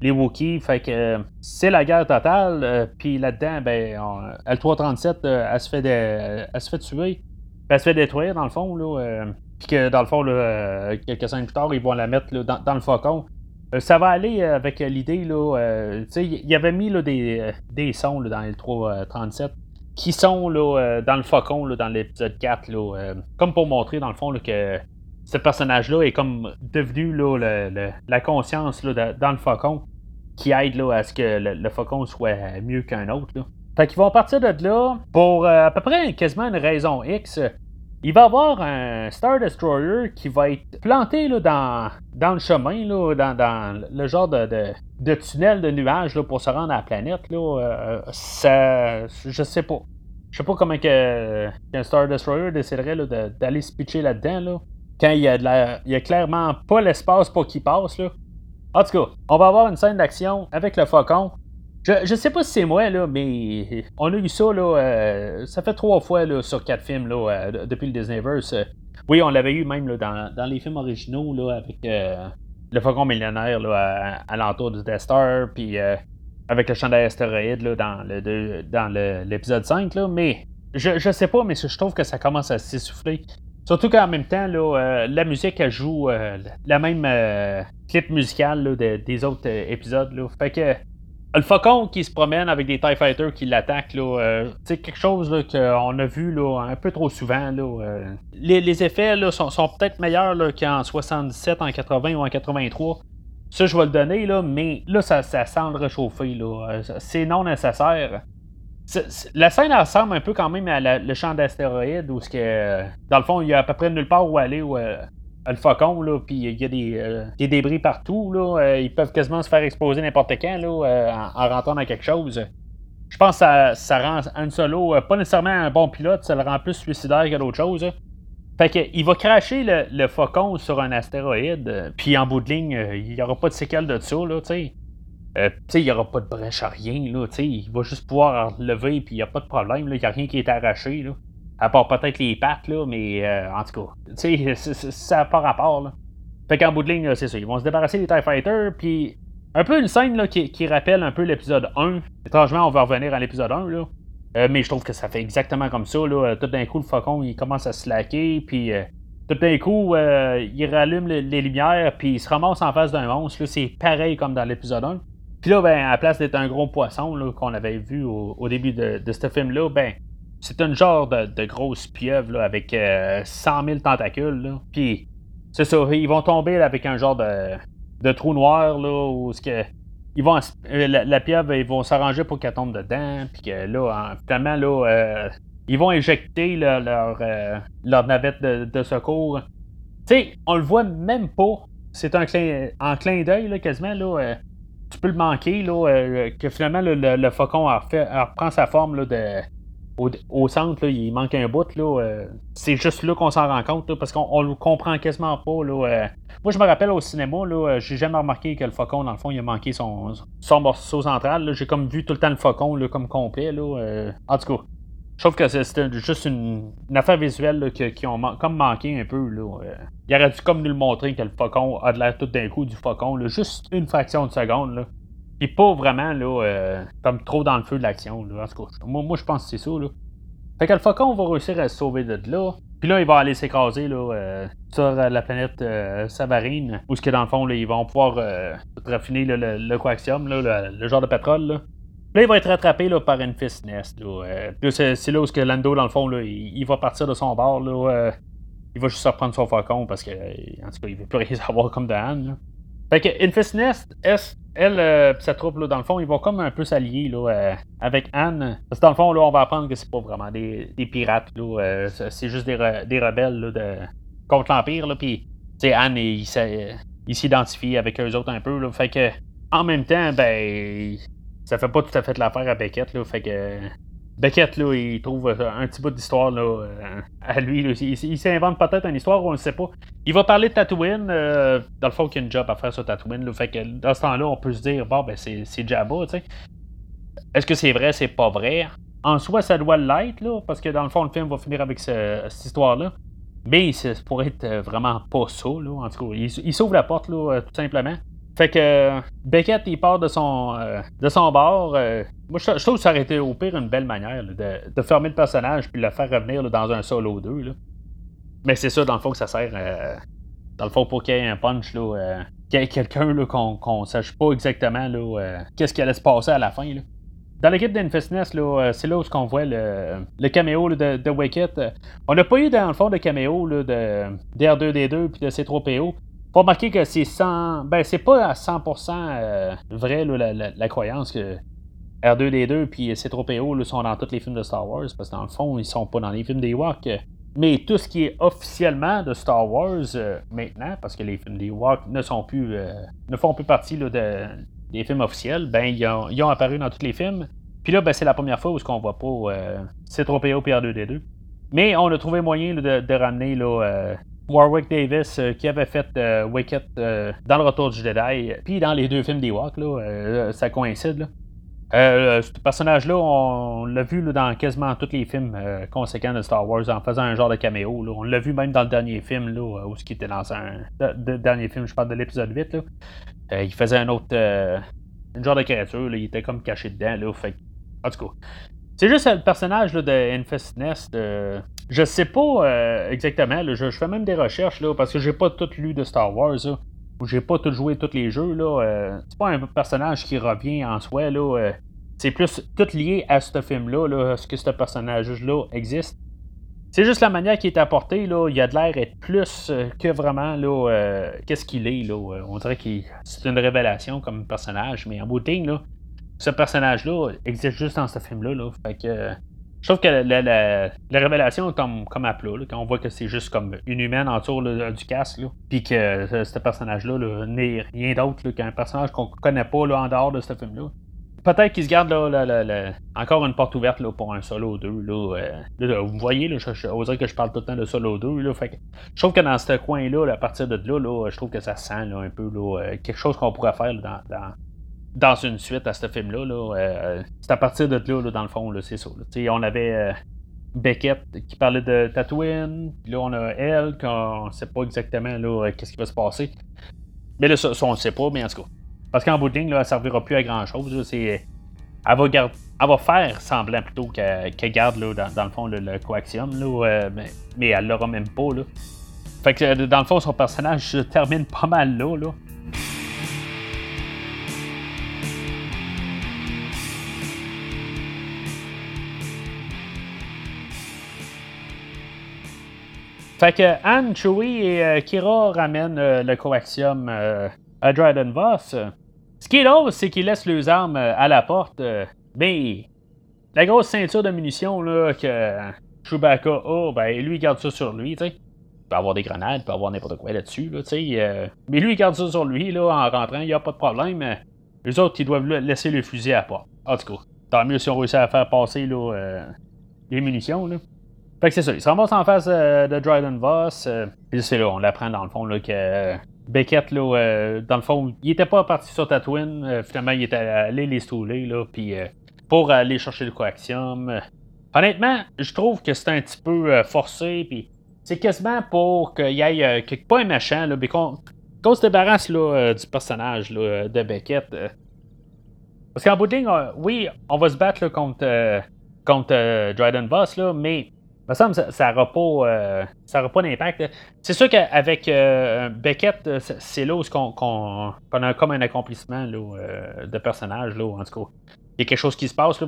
les Wookiees. Fait que c'est la guerre totale. Euh, puis là-dedans, ben, L337, elle, se fait elle se fait tuer. Elle se fait détruire, dans le fond. Là, puis que dans le fond, euh, quelques semaines plus tard, ils vont la mettre dans, le faucon. Euh, ça va aller euh, avec l'idée, là, sais, il avait mis là, des, des sons dans les 337 qui sont là, dans le faucon dans l'épisode 4, là, comme pour montrer dans le fond que ce personnage-là est comme devenu là, la conscience dans le faucon qui aide là, à ce que le, faucon soit mieux qu'un autre. Là. Fait qu'ils vont partir de là pour à peu près quasiment une raison X il va y avoir un Star Destroyer qui va être planté là, dans, dans le chemin, là, dans, dans, le genre de, de, tunnel de nuages là, pour se rendre à la planète. Euh, ça, je sais pas. Je sais pas comment que, qu'un Star Destroyer déciderait d'aller se pitcher là-dedans. Là, quand il y, a de il y a clairement pas l'espace pour qu'il passe. En tout cas, on va avoir une scène d'action avec le faucon. Je, sais pas si c'est moi, là, mais on a eu ça, là, euh, ça fait trois fois là, sur quatre films là, euh, depuis le Disneyverse. oui, on l'avait eu même là, dans, les films originaux là, avec euh, le Faucon Millionnaire là, à, l'entour du Death Star, puis avec le chandail astéroïde là, dans, l'épisode 5. Là, mais je, je sais pas, mais je trouve que ça commence à s'essouffler. Surtout qu'en même temps, là, la musique joue la même clip musical des autres épisodes. Là. Fait que le faucon qui se promène avec des TIE Fighters qui l'attaquent, c'est quelque chose qu'on a vu là, un peu trop souvent. Là, les, effets là, sont, peut-être meilleurs qu'en 77, en 80 ou en 83. Ça, je vais le donner, là, mais là, ça, ça sent le réchauffer. Là. C'est non nécessaire. la scène ressemble un peu quand même à le champ d'astéroïdes où, que, dans le fond, il y a à peu près nulle part où aller. Où, le faucon, là, puis il y a des, euh, débris partout, là, euh, ils peuvent quasiment se faire exploser n'importe quand là, euh, en, rentrant dans quelque chose. Je pense que ça, rend Han Solo pas nécessairement un bon pilote, ça le rend plus suicidaire que d'autres choses. Fait que, il va cracher le, le, faucon sur un astéroïde, puis en bout de ligne, il n'y aura pas de séquelles de ça, là, tu sais. il n'y aura pas de brèche à rien, là, il va juste pouvoir lever, puis il n'y a pas de problème, il n'y a rien qui est arraché. Là. À part peut-être les pattes, là, mais euh, en tout cas, tu sais, ça n'a pas rapport. Là. Fait qu'en bout de ligne, c'est ça. Ils vont se débarrasser des TIE Fighters, puis un peu une scène là, qui, rappelle un peu l'épisode 1. Étrangement, on va revenir à l'épisode 1, là. Euh, mais je trouve que ça fait exactement comme ça. Là. Tout d'un coup, le faucon, il commence à se slacker, puis euh, tout d'un coup, il rallume les, lumières, puis il se ramasse en face d'un monstre. C'est pareil comme dans l'épisode 1. Puis là, ben, à la place d'être un gros poisson qu'on avait vu au, début de, de ce film-là, ben, c'est un genre de, grosse pieuvre avec 100 euh, 000 tentacules. Puis, c'est ça, ils vont tomber avec un genre de, trou noir là, où que, ils vont, euh, la, pieuvre, ils vont s'arranger pour qu'elle tombe dedans. Puis que là, finalement, là, euh, ils vont éjecter leur, leur navette de, secours. Tu sais, on le voit même pas. C'est un clin, en clin d'œil, quasiment. Là, tu peux le manquer, là, que finalement, le, faucon reprend sa forme de au, centre, il manque un bout. Là, euh, c'est juste là qu'on s'en rend compte, parce qu'on le comprend quasiment pas. Là, euh. Moi, je me rappelle au cinéma, là, euh, j'ai jamais remarqué que le faucon, dans le fond, il a manqué son, son morceau central. J'ai comme vu tout le temps le faucon là, comme complet. Là, en tout cas, je trouve que c'est juste une, affaire visuelle qui, ont comme manqué un peu. Là, il aurait dû comme nous le montrer que le faucon a de l'air tout d'un coup du faucon, là, juste une fraction de seconde. Là. Pas vraiment, là, euh, comme trop dans le feu de l'action. Là. En tout cas, moi, moi je pense que c'est ça. Là. Fait que le faucon va réussir à se sauver de là. Puis là, il va aller s'écraser là, euh, sur la planète euh, Savarine, où ce que dans le fond, là, ils vont pouvoir raffiner le, le, coaxium, là, le, genre de pétrole. Là. Là, il va être rattrapé là, par une fist nest. Là. c'est, là où Lando, dans le fond, là, il, va partir de son bord. Là, il va juste reprendre son faucon parce que, en tout cas, il veut plus rien savoir comme de Han. Fait que Nest, elle, euh, sa troupe, là, dans le fond, ils vont comme un peu s'allier là, euh, avec Anne. Parce que dans le fond, là, on va apprendre que c'est pas vraiment des, des pirates. Là, euh, c'est juste des, des rebelles là, contre l'Empire. Puis, Anne, il s'identifie avec eux autres un peu. Là, fait que, en même temps, ben, ça fait pas tout à fait l'affaire à Beckett. Là, fait que Beckett, là, il trouve euh, un petit bout d'histoire là, euh, à lui. Il, s'invente peut-être une histoire, on ne sait pas. Il va parler de Tatooine. Euh, dans le fond, qu'il y a une job à faire sur Tatooine. Fait que dans ce temps-là, on peut se dire, bon, ben, c'est Jabba. Est-ce que c'est vrai, c'est pas vrai? En soi, ça doit l'être, là, parce que dans le fond, le film va finir avec cette histoire-là. Mais ça pourrait être vraiment pas ça, là. En tout cas, il, il s'ouvre la porte, là, tout simplement. Fait que Beckett, il part de son, euh, de son bord. Euh, moi, je, trouve que ça aurait été au pire une belle manière de, de, fermer le personnage puis le faire revenir dans un solo 2. Là. Mais c'est ça, dans le fond, que ça sert. Euh, dans le fond, pour qu'il y ait un punch, qu'il y ait quelqu'un qu'on ne sache pas exactement qu'est-ce qui allait se passer à la fin. Dans l'équipe d'Infestness, c'est là où on voit le, le caméo de, de Wicket. On n'a pas eu, dans le fond, de caméo là, de DR2D2 puis de C3PO. Faut remarquer que c'est sans. Ben, c'est pas à 100% euh, vrai la, croyance que R2D2 puis C3PO sont dans tous les films de Star Wars, parce que dans le fond, ils sont pas dans les films des Walk. Mais tout ce qui est officiellement de Star Wars euh, maintenant, parce que les films des Walk ne sont plus euh, ne font plus partie de, des films officiels, ben ils ont, apparu dans tous les films. Puis là, ben, c'est la première fois où on voit pas C3PO et R2D2. Mais on a trouvé moyen de, de, ramener là, Warwick Davis euh, qui avait fait euh, Wicket euh, dans le Retour du Jedi, puis dans les deux films d'Ewok, là, ça coïncide. Là. ce personnage-là, on l'a vu dans quasiment tous les films conséquents de Star Wars en faisant un genre de caméo. On l'a vu même dans le dernier film, là, où ce qui était dans un. Dernier film, je parle de l'épisode 8. il faisait un autre. un genre de créature, il était comme caché dedans. Là, fait, en tout cas, c'est juste le personnage de Infest Nest. Euh, je sais pas euh, exactement. je, fais même des recherches parce que j'ai pas tout lu de Star Wars. j'ai pas tout joué tous les jeux, là, c'est pas un personnage qui revient en soi, là. c'est plus tout lié à ce film-là, là, ce que ce personnage-là existe. C'est juste la manière qui est apportée, là, il a de l'air être plus que vraiment là, qu'est-ce qu'il est. Là, on dirait que c'est une révélation comme personnage, mais en bout de ce personnage-là existe juste dans ce film-là. Là, fait que je trouve que la, révélation tombe comme à plat, quand on voit que c'est juste comme une humaine autour du casque, puis que ce, personnage-là n'est rien d'autre qu'un personnage qu'on connaît pas là, en dehors de ce film-là. Peut-être qu'il se garde là, encore une porte ouverte là, pour un solo 2. Là, vous voyez, là, je, je, que je parle tout le temps de solo 2. fait je trouve que dans ce coin-là, à partir de là, je trouve que ça sent un peu euh, quelque chose qu'on pourrait faire dans une suite à ce film-là. Là, euh, c'est à partir de là, dans le fond, c'est ça. on avait euh, Beckett qui parlait de Tatooine, puis là, on a elle, qu'on ne sait pas exactement qu'est-ce qui va se passer. Mais là, ça, on ne sait pas, mais en tout cas. Parce qu'en bout de ligne, elle ne servira plus à grand-chose. C'est, elle, va faire semblant plutôt qu'elle, garde, dans, le fond, le, coaxium, euh, mais, mais, elle l'aura même pas. Fait que, dans le fond, son personnage se termine pas mal là. là. Fait que Anne, Chewie et euh, Kira ramènent euh, le coaxium euh, à Dryden Voss. Ce qui est drôle, c'est qu'ils laissent leurs armes à la porte. mais la grosse ceinture de munitions là, que Chewbacca a, ben lui il garde ça sur lui, tu. Il peut avoir des grenades, il peut avoir n'importe quoi là-dessus, là, mais lui il garde ça sur lui là, en rentrant, il n'y a pas de problème. Les autres, ils doivent laisser le fusil à la porte. En tout cas, tant mieux si on réussit à faire passer les munitions. Là. Fait que c'est ça, il se ramasse en face euh, de Dryden Voss. Euh, puis c'est là, on l'apprend dans le fond là, que euh, Beckett, là, dans le fond, il était pas parti sur Tatooine. finalement, il était allé les stouler, là, pour aller chercher le coaxium. honnêtement, je trouve que c'est un petit peu forcé, puis c'est quasiment pour qu'il y ait pas un machin, là, mais qu'on, se débarrasse là, du personnage là, de Beckett. Parce qu'en bout de ligne, oui, on va se battre contre, contre Dryden Voss, là, mais me ça n'aura pas, euh, pas d'impact. C'est sûr qu'avec euh, Beckett, euh, c'est là où on, a comme un accomplissement de personnage, là, en tout cas. Il y a quelque chose qui se passe.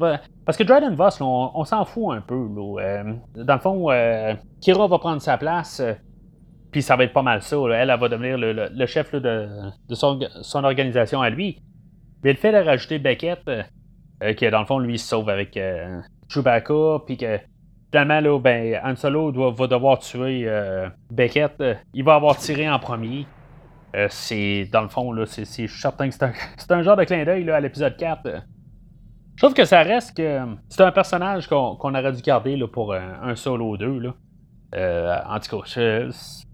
parce que Dryden Voss, on, s'en fout un peu. dans le fond, Kira va prendre sa place, puis ça va être pas mal ça. Elle, elle, va devenir le, chef de, son, organisation à lui. Mais le fait de rajouter Beckett, qui dans le fond, lui, se sauve avec Chewbacca, puis que Finalement, là, ben, Han Solo va devoir tuer euh, Beckett. Il va avoir tiré en premier. Euh, c'est, dans le fond, là, c'est, c'est certain que c'est un, genre de clin d'œil à l'épisode 4. Je trouve que ça reste que c'est un personnage qu'on, aurait dû garder là, pour un, Solo 2. Là. Euh,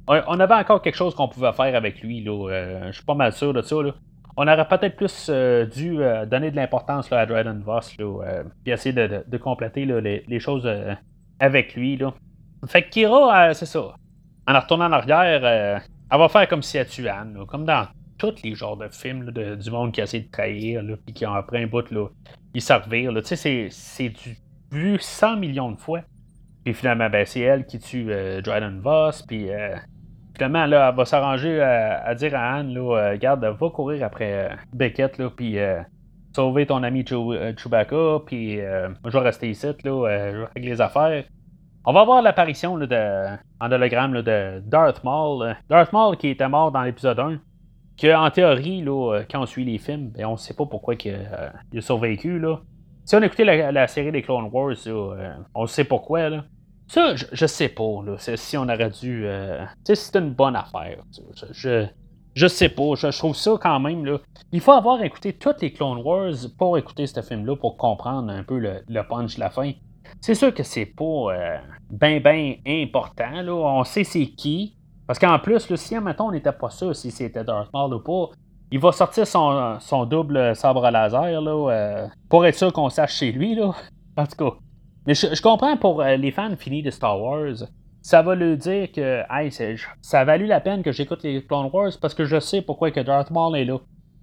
on avait encore quelque chose qu'on pouvait faire avec lui. Là. je suis pas mal sûr de ça. Là. On aurait peut-être plus dû donner de l'importance à Dryden Voss et essayer de, compléter les, les, choses avec lui. Là. Fait que Kira, euh, c'est ça. En retournant en arrière, euh, elle va faire comme si elle tuait Anne, comme dans tous les genres de films du monde qui essaie de trahir, là, puis qui ont après un bout, là, ils servir. Tu sais, c'est vu 100 millions de fois. Puis finalement, ben, c'est elle qui tue euh, Dryden Voss, puis finalement, là, elle va s'arranger à, dire à Anne, là, garde, va courir après Beckett, là, puis sauver ton ami euh, Chewbacca, puis euh, je vais rester ici, là, euh, je vais régler les affaires. On va voir l'apparition en hologramme de Darth Maul. Darth Maul qui était mort dans l'épisode 1. Que, en théorie, là, quand on suit les films, ben, on ne sait pas pourquoi il, a survécu. Là. Si on a écouté la, série des Clone Wars, on sait pourquoi. Là. Ça, je, je sais pas là, si on aurait dû. c'est une bonne affaire. je sais pas, je, trouve ça quand même. Là. Il faut avoir écouté toutes les Clone Wars pour écouter ce film-là, pour comprendre un peu le, punch la fin. C'est sûr que c'est pas euh, ben ben important. Là. On sait c'est qui. Parce qu'en plus, là, si maintenant on n'était pas sûr si c'était Darth Maul ou pas, il va sortir son, double sabre laser là, euh, pour être sûr qu'on sache chez lui. Là. En tout cas. Mais je, comprends pour euh, les fans finis de Star Wars ça va lui dire que ça a valu la peine que j'écoute les Clone Wars parce que je sais pourquoi que Darth Maul est là.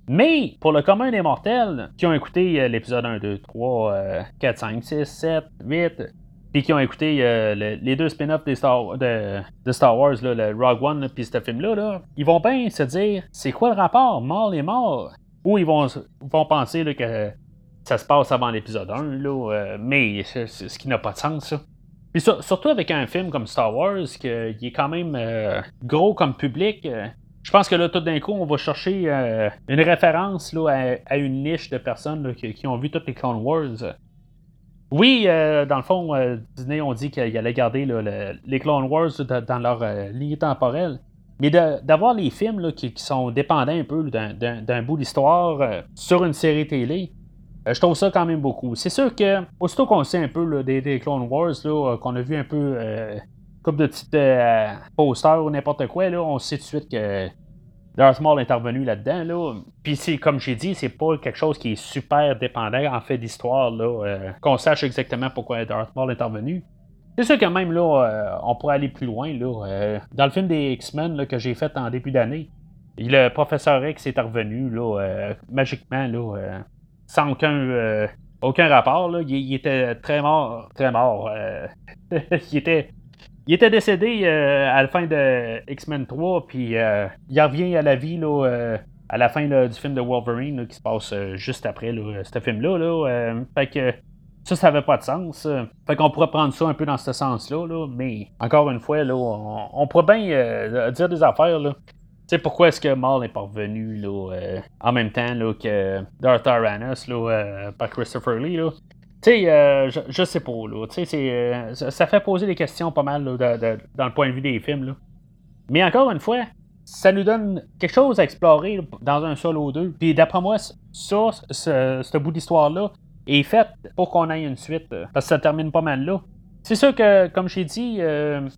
Mais pour le commun des mortels qui ont écouté euh, l'épisode 1, 2, 3, 4, 5, 6, 7, 8, puis qui ont écouté les deux spin-offs de, Star Wars, le Rogue One, puis ce film-là, ils vont bien se dire c'est quoi le rapport Mort est mort? Ou ils vont, penser que ça se passe avant l'épisode 1, là, mais ce qui n'a pas de sens, ça. Puis surtout avec un film comme Star Wars, qui est quand même gros comme public, je pense que là, tout d'un coup, on va chercher euh, une référence là, à, une niche de personnes qui, ont vu toutes les Clone Wars. Oui, euh, dans le fond, euh, Disney ont dit qu'il allait garder les Clone Wars dans leur ligne temporelle. Mais d'avoir les films qui, sont dépendants un peu d'un bout d'histoire sur une série télé, je trouve ça quand même beaucoup. C'est sûr que, aussitôt qu'on sait un peu des, Clone Wars, qu'on a vu un peu couple de petites euh, posters ou n'importe quoi, là, on sait tout de suite que Darth Maul est intervenu là-dedans. Là. Puis c'est comme j'ai dit, c'est pas quelque chose qui est super dépendant en fait d'histoire, là, euh, qu'on sache exactement pourquoi Darth Maul est intervenu. C'est sûr que même là, euh, on pourrait aller plus loin. Là, dans le film des X-Men que j'ai fait en début d'année, le professeur X est intervenu là, magiquement là, sans aucun, aucun rapport. Là. Il, était très mort. Très mort. il était il était décédé euh, à la fin de X-Men 3, puis euh, il revient à la vie là, euh, à la fin du film de Wolverine qui se passe juste après ce film-là. Là, fait que ça, ça n'avait pas de sens. Fait qu'on pourrait prendre ça un peu dans ce sens-là, mais encore une fois, là, on, pourrait bien dire des affaires. Là. Sais, pourquoi est-ce que Maul n'est pas revenu là, en même temps là, que Darth Tyrannus là, par Christopher Lee? Là? Tu sais, euh, je, sais pas, là. Tu sais, euh, ça fait poser des questions pas mal dans le point de vue des films, là. Mais encore une fois, ça nous donne quelque chose à explorer dans un solo 2. Puis d'après moi, ça, ce, bout d'histoire-là, est fait pour qu'on aille une suite. Euh, parce que ça termine pas mal là. C'est sûr que, comme j'ai dit,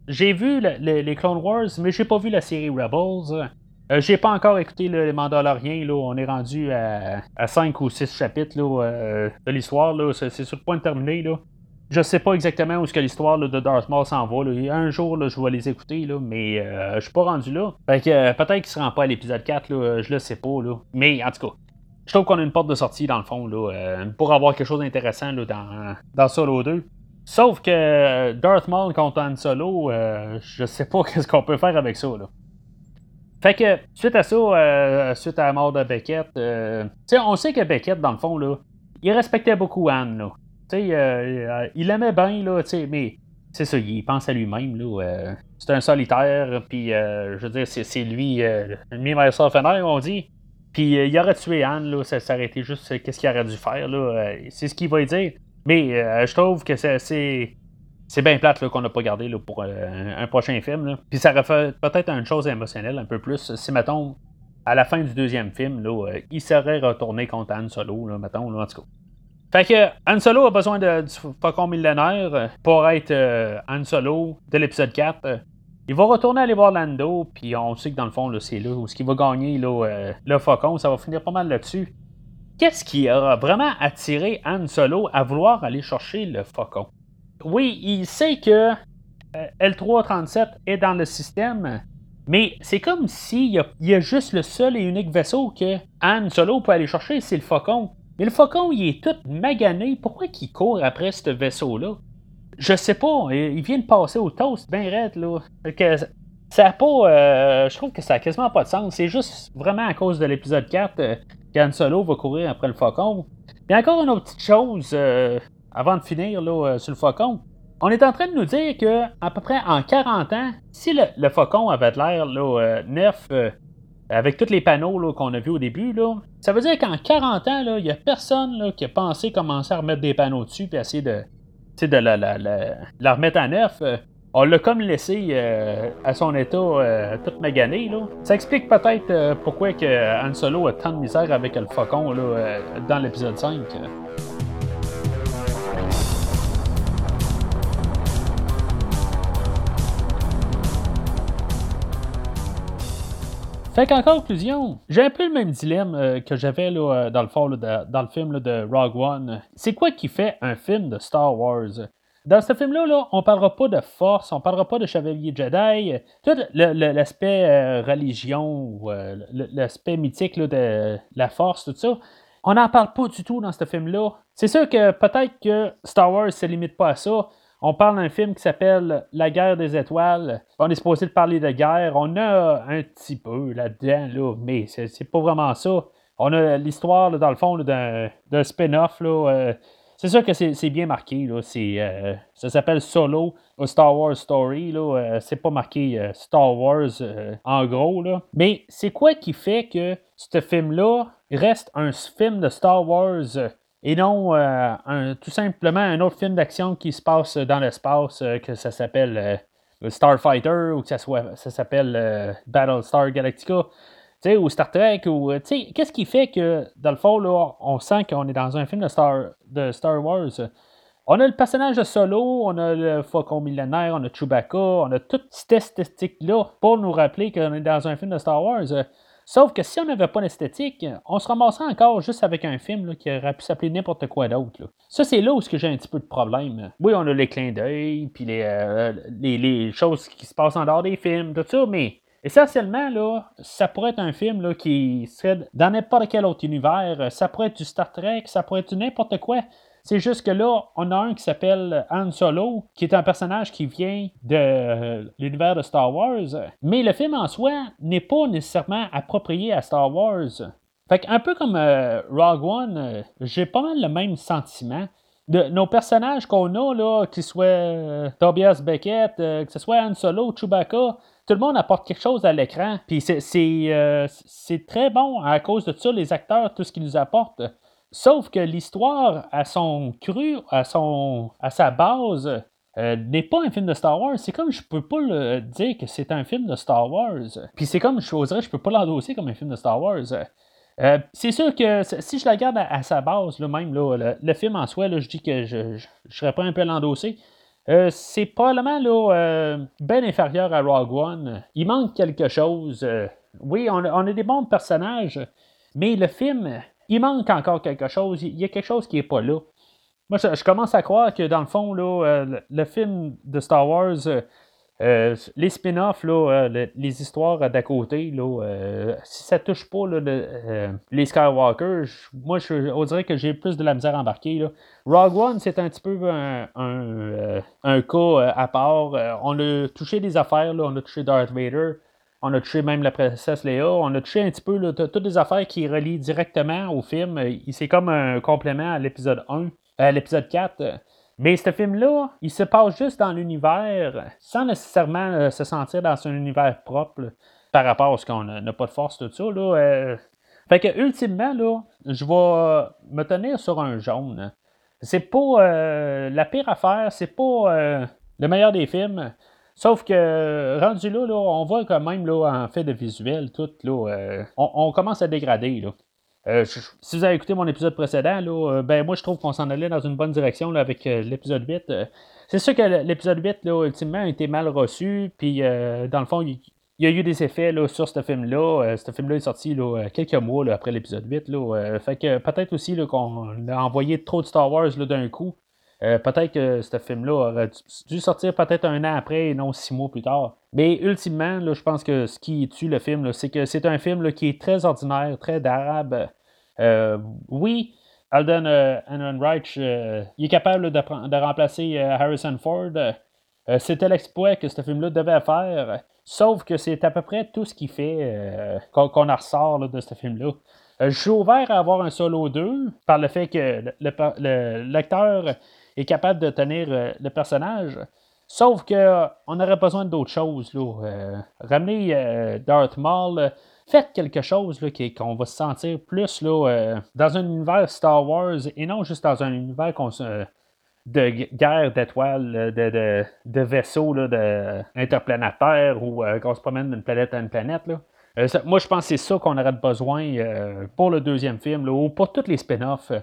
j'ai vu les Clone Wars, mais j'ai pas vu la série Rebels. Euh, j'ai pas encore écouté les Mandaloriens. Là. On est rendu à, à 5 ou 6 chapitres euh, de l'histoire. C'est, sur le point de terminer. Là. Je sais pas exactement où est-ce que l'histoire de Darth Maul s'en va. Un jour, je vais les écouter, mais euh, je suis pas rendu là. Fait que peut-être qu'il se rend pas à l'épisode 4, là, je le sais pas. Là. Mais en tout cas, je trouve qu'on a une porte de sortie dans le fond là, pour avoir quelque chose d'intéressant dans, dans Solo 2. Sauf que Darth Maul contre Han Solo, je sais pas qu'est-ce qu'on peut faire avec ça. Fait que, suite à ça, euh, suite à la mort de Beckett, euh, on sait que Beckett, dans le fond, là, il respectait beaucoup Anne, là. Euh, il aimait bien, là, mais c'est ça, il pense à lui-même, là. c'est un solitaire, puis je veux dire, c'est lui, le mi-maire on dit. Puis il aurait tué Anne, là, ça, ça aurait été juste qu'est-ce qu'il aurait dû faire, là. c'est ce qu'il va dire. Mais je trouve que c'est c'est bien plate qu'on n'a pas gardé pour euh, un prochain film. Puis ça aurait fait peut-être une chose émotionnelle un peu plus. Si, mettons, à la fin du deuxième film, euh, il serait retourné contre Han Solo, mettons, là, en tout cas. Fait que Han Solo a besoin du Faucon millénaire euh, pour être Han Solo de l'épisode 4. Il va retourner aller voir Lando, puis on sait que dans le fond, c'est là où ce qu'il va gagner là, le Faucon. Ça va finir pas mal là-dessus. Qu'est-ce qui a vraiment attiré Han Solo à vouloir aller chercher le Faucon? Oui, il sait que euh, L337 est dans le système, mais c'est comme s'il y, a, juste le seul et unique vaisseau que Han Solo peut aller chercher, c'est le Faucon. Mais le Faucon, il est tout magané. Pourquoi il court après ce vaisseau-là? Je sais pas. Il vient de passer au toast bien raide, là. Que ça a pas. Euh, je trouve que ça a quasiment pas de sens. C'est juste vraiment à cause de l'épisode 4 euh, qu'Han Solo va courir après le Faucon. a encore une autre petite chose avant de finir là, euh, sur le faucon, on est en train de nous dire que à peu près en 40 ans, si le, faucon avait l'air euh, neuf, euh, avec tous les panneaux qu'on a vus au début, là, ça veut dire qu'en 40 ans, il n'y a personne qui a pensé commencer à remettre des panneaux dessus et essayer de, de la, la, remettre à neuf. on l'a comme laissé à son état tout magané. Là. Ça explique peut-être pourquoi que Han Solo a tant de misère avec le faucon là, dans l'épisode 5. Fait qu'en conclusion, j'ai un peu le même dilemme euh, que j'avais euh, dans le fond, dans le film de Rogue One. C'est quoi qui fait un film de Star Wars? Dans ce film-là, là, on parlera pas de force, on parlera pas de chevalier Jedi. Tout l'aspect euh, religion, l'aspect mythique de la force, tout ça, on n'en parle pas du tout dans ce film-là. C'est sûr que peut-être que Star Wars se limite pas à ça. On parle d'un film qui s'appelle La guerre des étoiles. On est supposé de parler de guerre. On a un petit peu là-dedans, là, mais c'est pas vraiment ça. On a l'histoire, dans le fond, d'un spin-off. Euh, c'est sûr que c'est bien marqué. Là, euh, ça s'appelle Solo, a Star Wars Story. Euh, c'est pas marqué Star Wars en gros. Là. Mais c'est quoi qui fait que ce film-là reste un film de Star Wars et non un, tout simplement un autre film d'action qui se passe dans l'espace, que ça s'appelle Starfighter ou que ça, ça s'appelle Battlestar Galactica ou Star Trek, ou qu'est-ce qui fait que, dans le fond, là, on sent qu'on est dans un film de Star, de Star Wars. On a le personnage de Solo, on a le Faucon millénaire, on a Chewbacca, on a toute cette esthétique-là pour nous rappeler qu'on est dans un film de Star Wars. Sauf que si on n'avait pas l'esthétique, on se ramasserait encore juste avec un film qui aurait pu s'appeler n'importe quoi d'autre. Ça, c'est là où j'ai un petit peu de problème. Oui, on a les clins d'œil, puis les, euh, les, les, choses qui se passent en dehors des films, tout ça, mais Essentiellement, là, ça pourrait être un film qui serait dans n'importe quel autre univers. Ça pourrait être du Star Trek, ça pourrait être n'importe quoi. C'est juste que là, on a un qui s'appelle Han Solo, qui est un personnage qui vient de euh, l'univers de Star Wars. Mais le film en soi n'est pas nécessairement approprié à Star Wars. Fait un peu comme euh, Rogue One, euh, j'ai pas mal le même sentiment. De, nos personnages qu'on a, qu'ils soient Tobias Beckett, que ce soit Han Solo, Chewbacca, tout le monde apporte quelque chose à l'écran. Puis euh, c'est, très bon à cause de ça, les acteurs, tout ce qu'ils nous apportent. Sauf que l'histoire, à son cru, à, son, à sa base, euh, n'est pas un film de Star Wars. C'est comme je peux pas le dire que c'est un film de Star Wars. Puis c'est comme je oserais, je peux pas l'endosser comme un film de Star Wars. Euh, c'est sûr que si je la regarde à, sa base, là, même le, film en soi, je dis que je ne serais pas un peu l'endosser. Euh, c'est probablement là, bien inférieur à Rogue One. Il manque quelque chose. Oui, on a, des bons personnages, mais le film, il manque encore quelque chose. Il y a quelque chose qui n'est pas là. Moi, je, commence à croire que dans le fond, là, le, film de Star Wars euh, les spin-offs, euh, les histoires d'à côté, là, euh, si ça touche pas les Skywalker, moi, je, on dirait que j'ai plus de la misère embarquée. Rogue One, c'est un petit peu un, un, cas à part. on a touché des affaires, on a touché Darth Vader, on a touché même la princesse Leia, on a touché un petit peu toutes des affaires qui relient directement au film. C'est comme un complément à l'épisode 1, à l'épisode 4. Mais ce film-là, il se passe juste dans l'univers sans nécessairement euh, se sentir dans un univers propre par rapport à ce qu'on n'a pas de force, tout ça. Là, euh. Fait que, ultimement, je vais me tenir sur un jaune. C'est pas euh, la pire affaire, c'est pas le meilleur des films. Sauf que, rendu là, là, on voit quand même, là, en fait de visuel, tout, là, on, on, commence à dégrader, là. Euh, si vous avez écouté mon épisode précédent, là, euh, ben moi je trouve qu'on s'en allait dans une bonne direction là, avec euh, l'épisode 8. c'est sûr que l'épisode 8, là, ultimement, a été mal reçu. Puis dans le fond, il, y a eu des effets là, sur ce film-là. ce film-là est sorti là, quelques mois après l'épisode 8. Là, fait que peut-être aussi qu'on a envoyé trop de Star Wars d'un coup. Peut-être que ce film-là aurait dû sortir peut-être un an après et non six mois plus tard. Mais ultimement, là, je pense que ce qui tue le film, c'est que c'est un film qui est très ordinaire, très d'arabe. Euh, oui, Alden euh, Ehrenreich, euh, il est capable de, remplacer Harrison Ford. C'était l'exploit que ce film-là devait faire. Sauf que c'est à peu près tout ce qu'il fait qu'on en ressort de ce film-là. je suis ouvert à avoir un solo 2 par le fait que le lecteur est capable de tenir le personnage. Sauf qu'on aurait besoin d'autres choses. Là. Euh, ramener euh, Darth Maul, faites quelque chose là, qu'on va se sentir plus là, euh, dans un univers Star Wars et non juste dans un univers de guerre d'étoiles, de, de, vaisseaux de, interplanétaires ou qu'on se promène d'une planète à une planète. moi, je pense que c'est ça qu'on aurait besoin pour le deuxième film ou pour tous les spin-offs.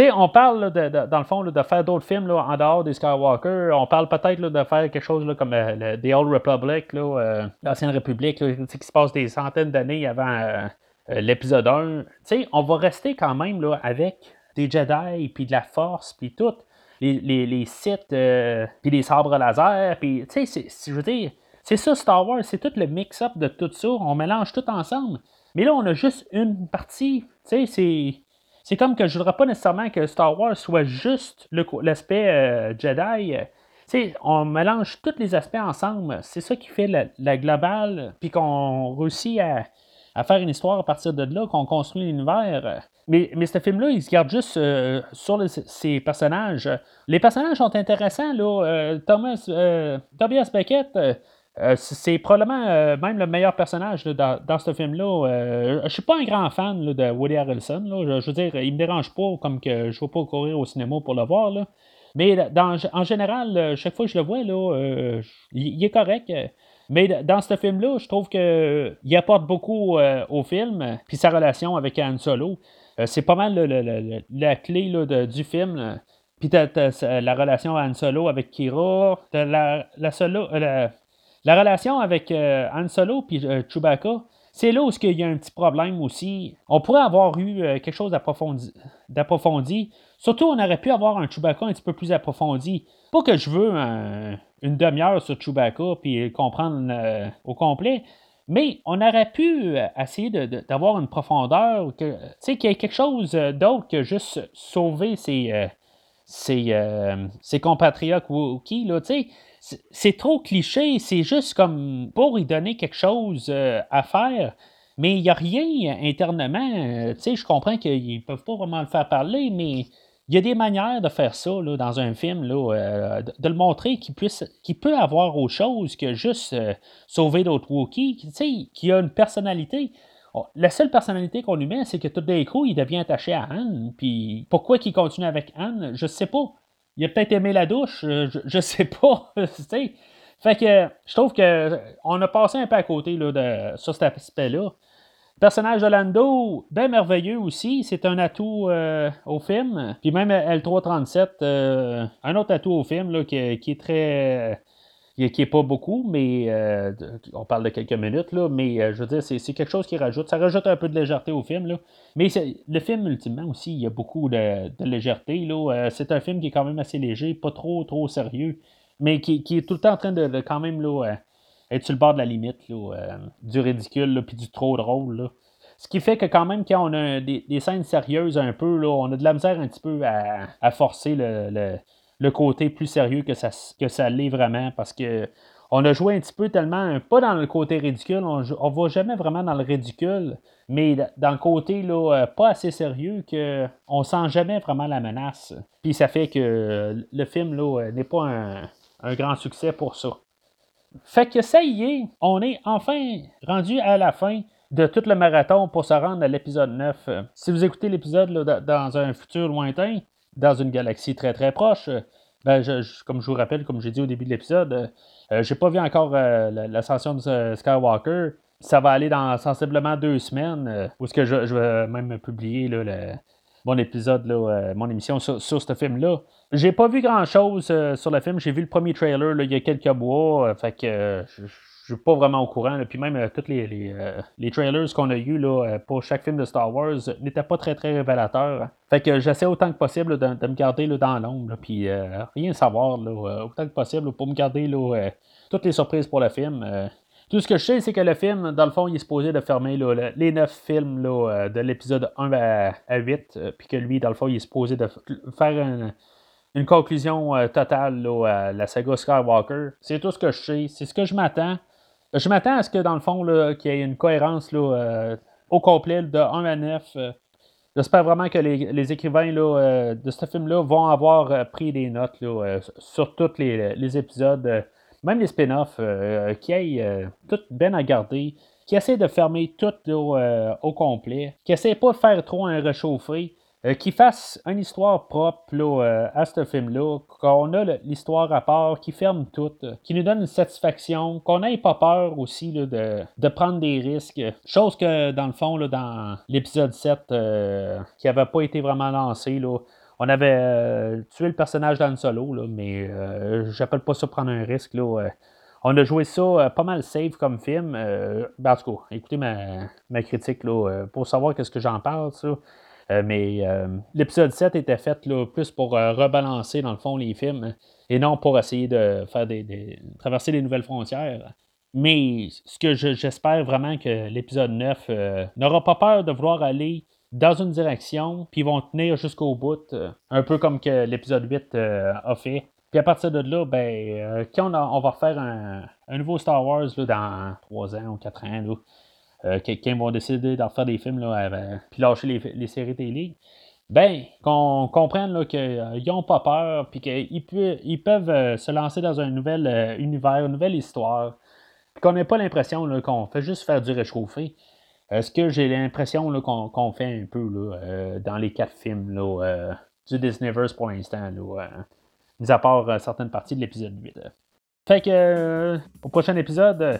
On parle, dans le fond, de faire d'autres films en dehors des Skywalker. On parle peut-être de faire quelque chose comme euh, The Old Republic, euh, l'Ancienne République, qui se passe des centaines d'années avant euh, l'épisode 1. Tu sais, on va rester quand même avec des Jedi, puis de la Force, puis tout. Les, les, Sith, puis les sabres laser. Puis, tu sais, je veux dire, c'est ça Star Wars, c'est tout le mix-up de tout ça. On mélange tout ensemble. Mais là, on a juste une partie. Tu sais, c'est comme que je voudrais pas nécessairement que Star Wars soit juste l'aspect euh, Jedi. on mélange tous les aspects ensemble. C'est ça qui fait la, globale, puis qu'on réussit à, faire une histoire à partir de là, qu'on construit l'univers. Mais, mais ce film-là, il se garde juste euh, sur ses personnages. Les personnages sont intéressants. Euh, Thomas, Tobias Beckett, c'est probablement même le meilleur personnage dans, ce film-là. je suis pas un grand fan de Woody Harrelson. Je, veux dire, il me dérange pas comme que je ne vais pas courir au cinéma pour le voir. Mais en général, euh, chaque fois que je le vois, là, euh, il, est correct. Mais dans ce film-là, je trouve qu'il apporte beaucoup euh, au film, puis sa relation avec Han Solo. c'est pas mal la clé du film. Puis la relation Han Solo avec Kira, la, la, la, relation avec Han Solo puis Chewbacca. C'est là où il y a un petit problème aussi. On pourrait avoir eu quelque chose d'approfondi Surtout, on aurait pu avoir un Chewbacca un petit peu plus approfondi. Pas que je veux une demi-heure sur Chewbacca puis comprendre euh, au complet, mais on aurait pu euh, essayer d'avoir une profondeur, que, qu'il y ait quelque chose d'autre que juste sauver ses, ses, compatriotes Wookiee. C'est trop cliché, c'est juste comme pour y donner quelque chose euh, à faire. Mais il n'y a rien internement. je comprends qu'ils ne peuvent pas vraiment le faire parler, mais il y a des manières de faire ça dans un film, euh, de, le montrer qu'il peut avoir autre chose que juste euh, sauver d'autres Wookiees, qui a une personnalité. Oh, la seule personnalité qu'on lui met, c'est que tout d'un coup, il devient attaché à Anne. Puis pourquoi il continue avec Anne, je sais pas. Il a peut-être aimé la douche, euh, je, je sais pas. fait que je trouve qu'on a passé un peu à côté là, sur cet aspect-là. Le personnage de Lando, bien merveilleux aussi. C'est un atout euh, au film. Puis même L337, euh, un autre atout au film là, qui, est très. Qui, est pas beaucoup, mais euh, on parle de quelques minutes, là, mais je veux dire, c'est, quelque chose qui rajoute. Ça rajoute un peu de légèreté au film. Là. Mais le film, ultimement, aussi, il y a beaucoup de, légèreté. Là. c'est un film qui est quand même assez léger, pas trop, trop sérieux, mais qui, est tout le temps en train de, quand même là, être sur le bord de la limite euh, du ridicule puis du trop drôle. Ce qui fait que quand même, quand on a des, scènes sérieuses un peu, là, on a de la misère un petit peu à, forcer le, côté plus sérieux que ça, que l'est vraiment parce que on a joué un petit peu tellement, pas dans le côté ridicule, on ne va jamais vraiment dans le ridicule, mais dans le côté là, euh, pas assez sérieux qu'on sent jamais vraiment la menace. Puis ça fait que le film là, n'est pas un grand succès pour ça. Fait que ça y est, on est enfin rendu à la fin de tout le marathon pour se rendre à l'épisode 9. Si vous écoutez l'épisode dans un futur lointain, dans une galaxie très très proche, ben, comme je vous rappelle, comme j'ai dit au début de l'épisode, euh, j'ai pas vu encore euh, l'ascension de Skywalker. Ça va aller dans sensiblement deux semaines, euh, où ce que je, vais même publier le, mon épisode, là, mon émission sur ce film-là. J'ai pas vu grand chose euh, sur le film. J'ai vu le premier trailer il y a quelques mois. Euh, fait que euh, je suis pas vraiment au courant. Puis même tous les, les, trailers qu'on a eu là, pour chaque film de Star Wars n'étaient pas très très révélateurs. Fait que j'essaie autant que possible de, me garder dans l'ombre. Puis rien savoir là, autant que possible pour me garder toutes les surprises pour le film. Tout ce que je sais, c'est que le film, dans le fond, il est supposé de fermer les neuf films de l'épisode 1 à, 8, puis que lui, dans le fond, il est supposé de faire un, une conclusion euh, totale à la saga Skywalker. C'est tout ce que je sais. C'est ce que je m'attends. Je m'attends à ce que, dans le fond, qu'il y ait une cohérence euh, au complet de 1 à 9. Euh. J'espère vraiment que les, écrivains de ce film-là vont avoir pris des notes sur tous les, épisodes, même les spin-offs, qui aient tout bien à garder, qui essaient de fermer tout au complet, qui essaient pas de faire trop un réchauffé, euh, qui fasse une histoire propre euh, à ce film-là, qu'on a l'histoire à part, qui ferme tout, euh, qui nous donne une satisfaction, qu'on n'ait pas peur aussi de, prendre des risques. Chose que, dans le fond, dans l'épisode 7, qui n'avait pas été vraiment lancé, on avait tué le personnage dans le solo, mais j'appelle pas ça prendre un risque. on a joué ça pas mal safe comme film. Ben, en tout cas, écoutez ma, critique pour savoir qu'est-ce que j'en parle. Euh, mais euh, l'épisode 7 était fait là, plus pour euh, rebalancer, dans le fond, les films et non pour essayer de faire des, traverser les nouvelles frontières. Mais ce que j'espère vraiment que l'épisode 9 n'aura pas peur de vouloir aller dans une direction, puis vont tenir jusqu'au bout, un peu comme que l'épisode 8 a fait. Puis à partir de là, ben, quand on, va refaire un, nouveau Star Wars là, dans 3 ans ou 4 ans, là, quelqu'un va décider d'en faire des films, là, puis lâcher les, séries télé, ben, qu'on comprenne qu'ils n'ont pas peur, puis qu'ils ils peuvent se lancer dans un nouvel univers, une nouvelle histoire, puis qu'on n'ait pas l'impression qu'on fait juste faire du réchauffé. Ce que j'ai l'impression qu'on fait un peu là, dans les quatre films là, du Disneyverse pour l'instant. Mis à part euh, certaines parties de l'épisode 8. Fait que, euh, au prochain épisode, euh,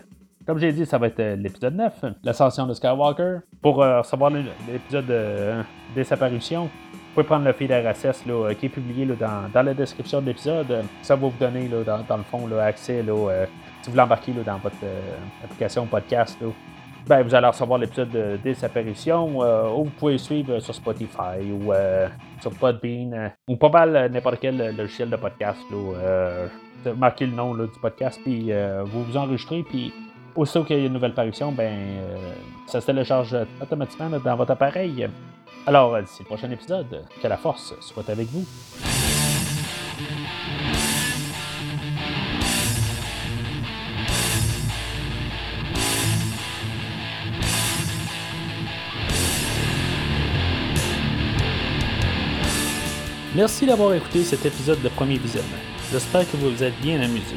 comme j'ai dit, ça va être l'épisode 9, l'ascension de Skywalker. Pour recevoir l'épisode des apparitions, vous pouvez prendre le feed RSS là, qui est publié dans, dans, la description de l'épisode. Ça va vous donner, là, dans, dans, le fond, là, accès là, si vous l'embarquez dans votre application podcast. Ben, vous allez recevoir l'épisode de, des apparitions ou vous pouvez suivre sur Spotify ou sur Podbean euh, ou pas mal euh, n'importe quel euh, logiciel de podcast. Là, marquez le nom du podcast, puis vous vous enregistrez, puis aussitôt qu'il y a une nouvelle parution, ben, ça se télécharge automatiquement dans votre appareil. Alors, d'ici le prochain épisode, que la force soit avec vous. Merci d'avoir écouté cet épisode de Premier Visionnement. J'espère que vous vous êtes bien amusé.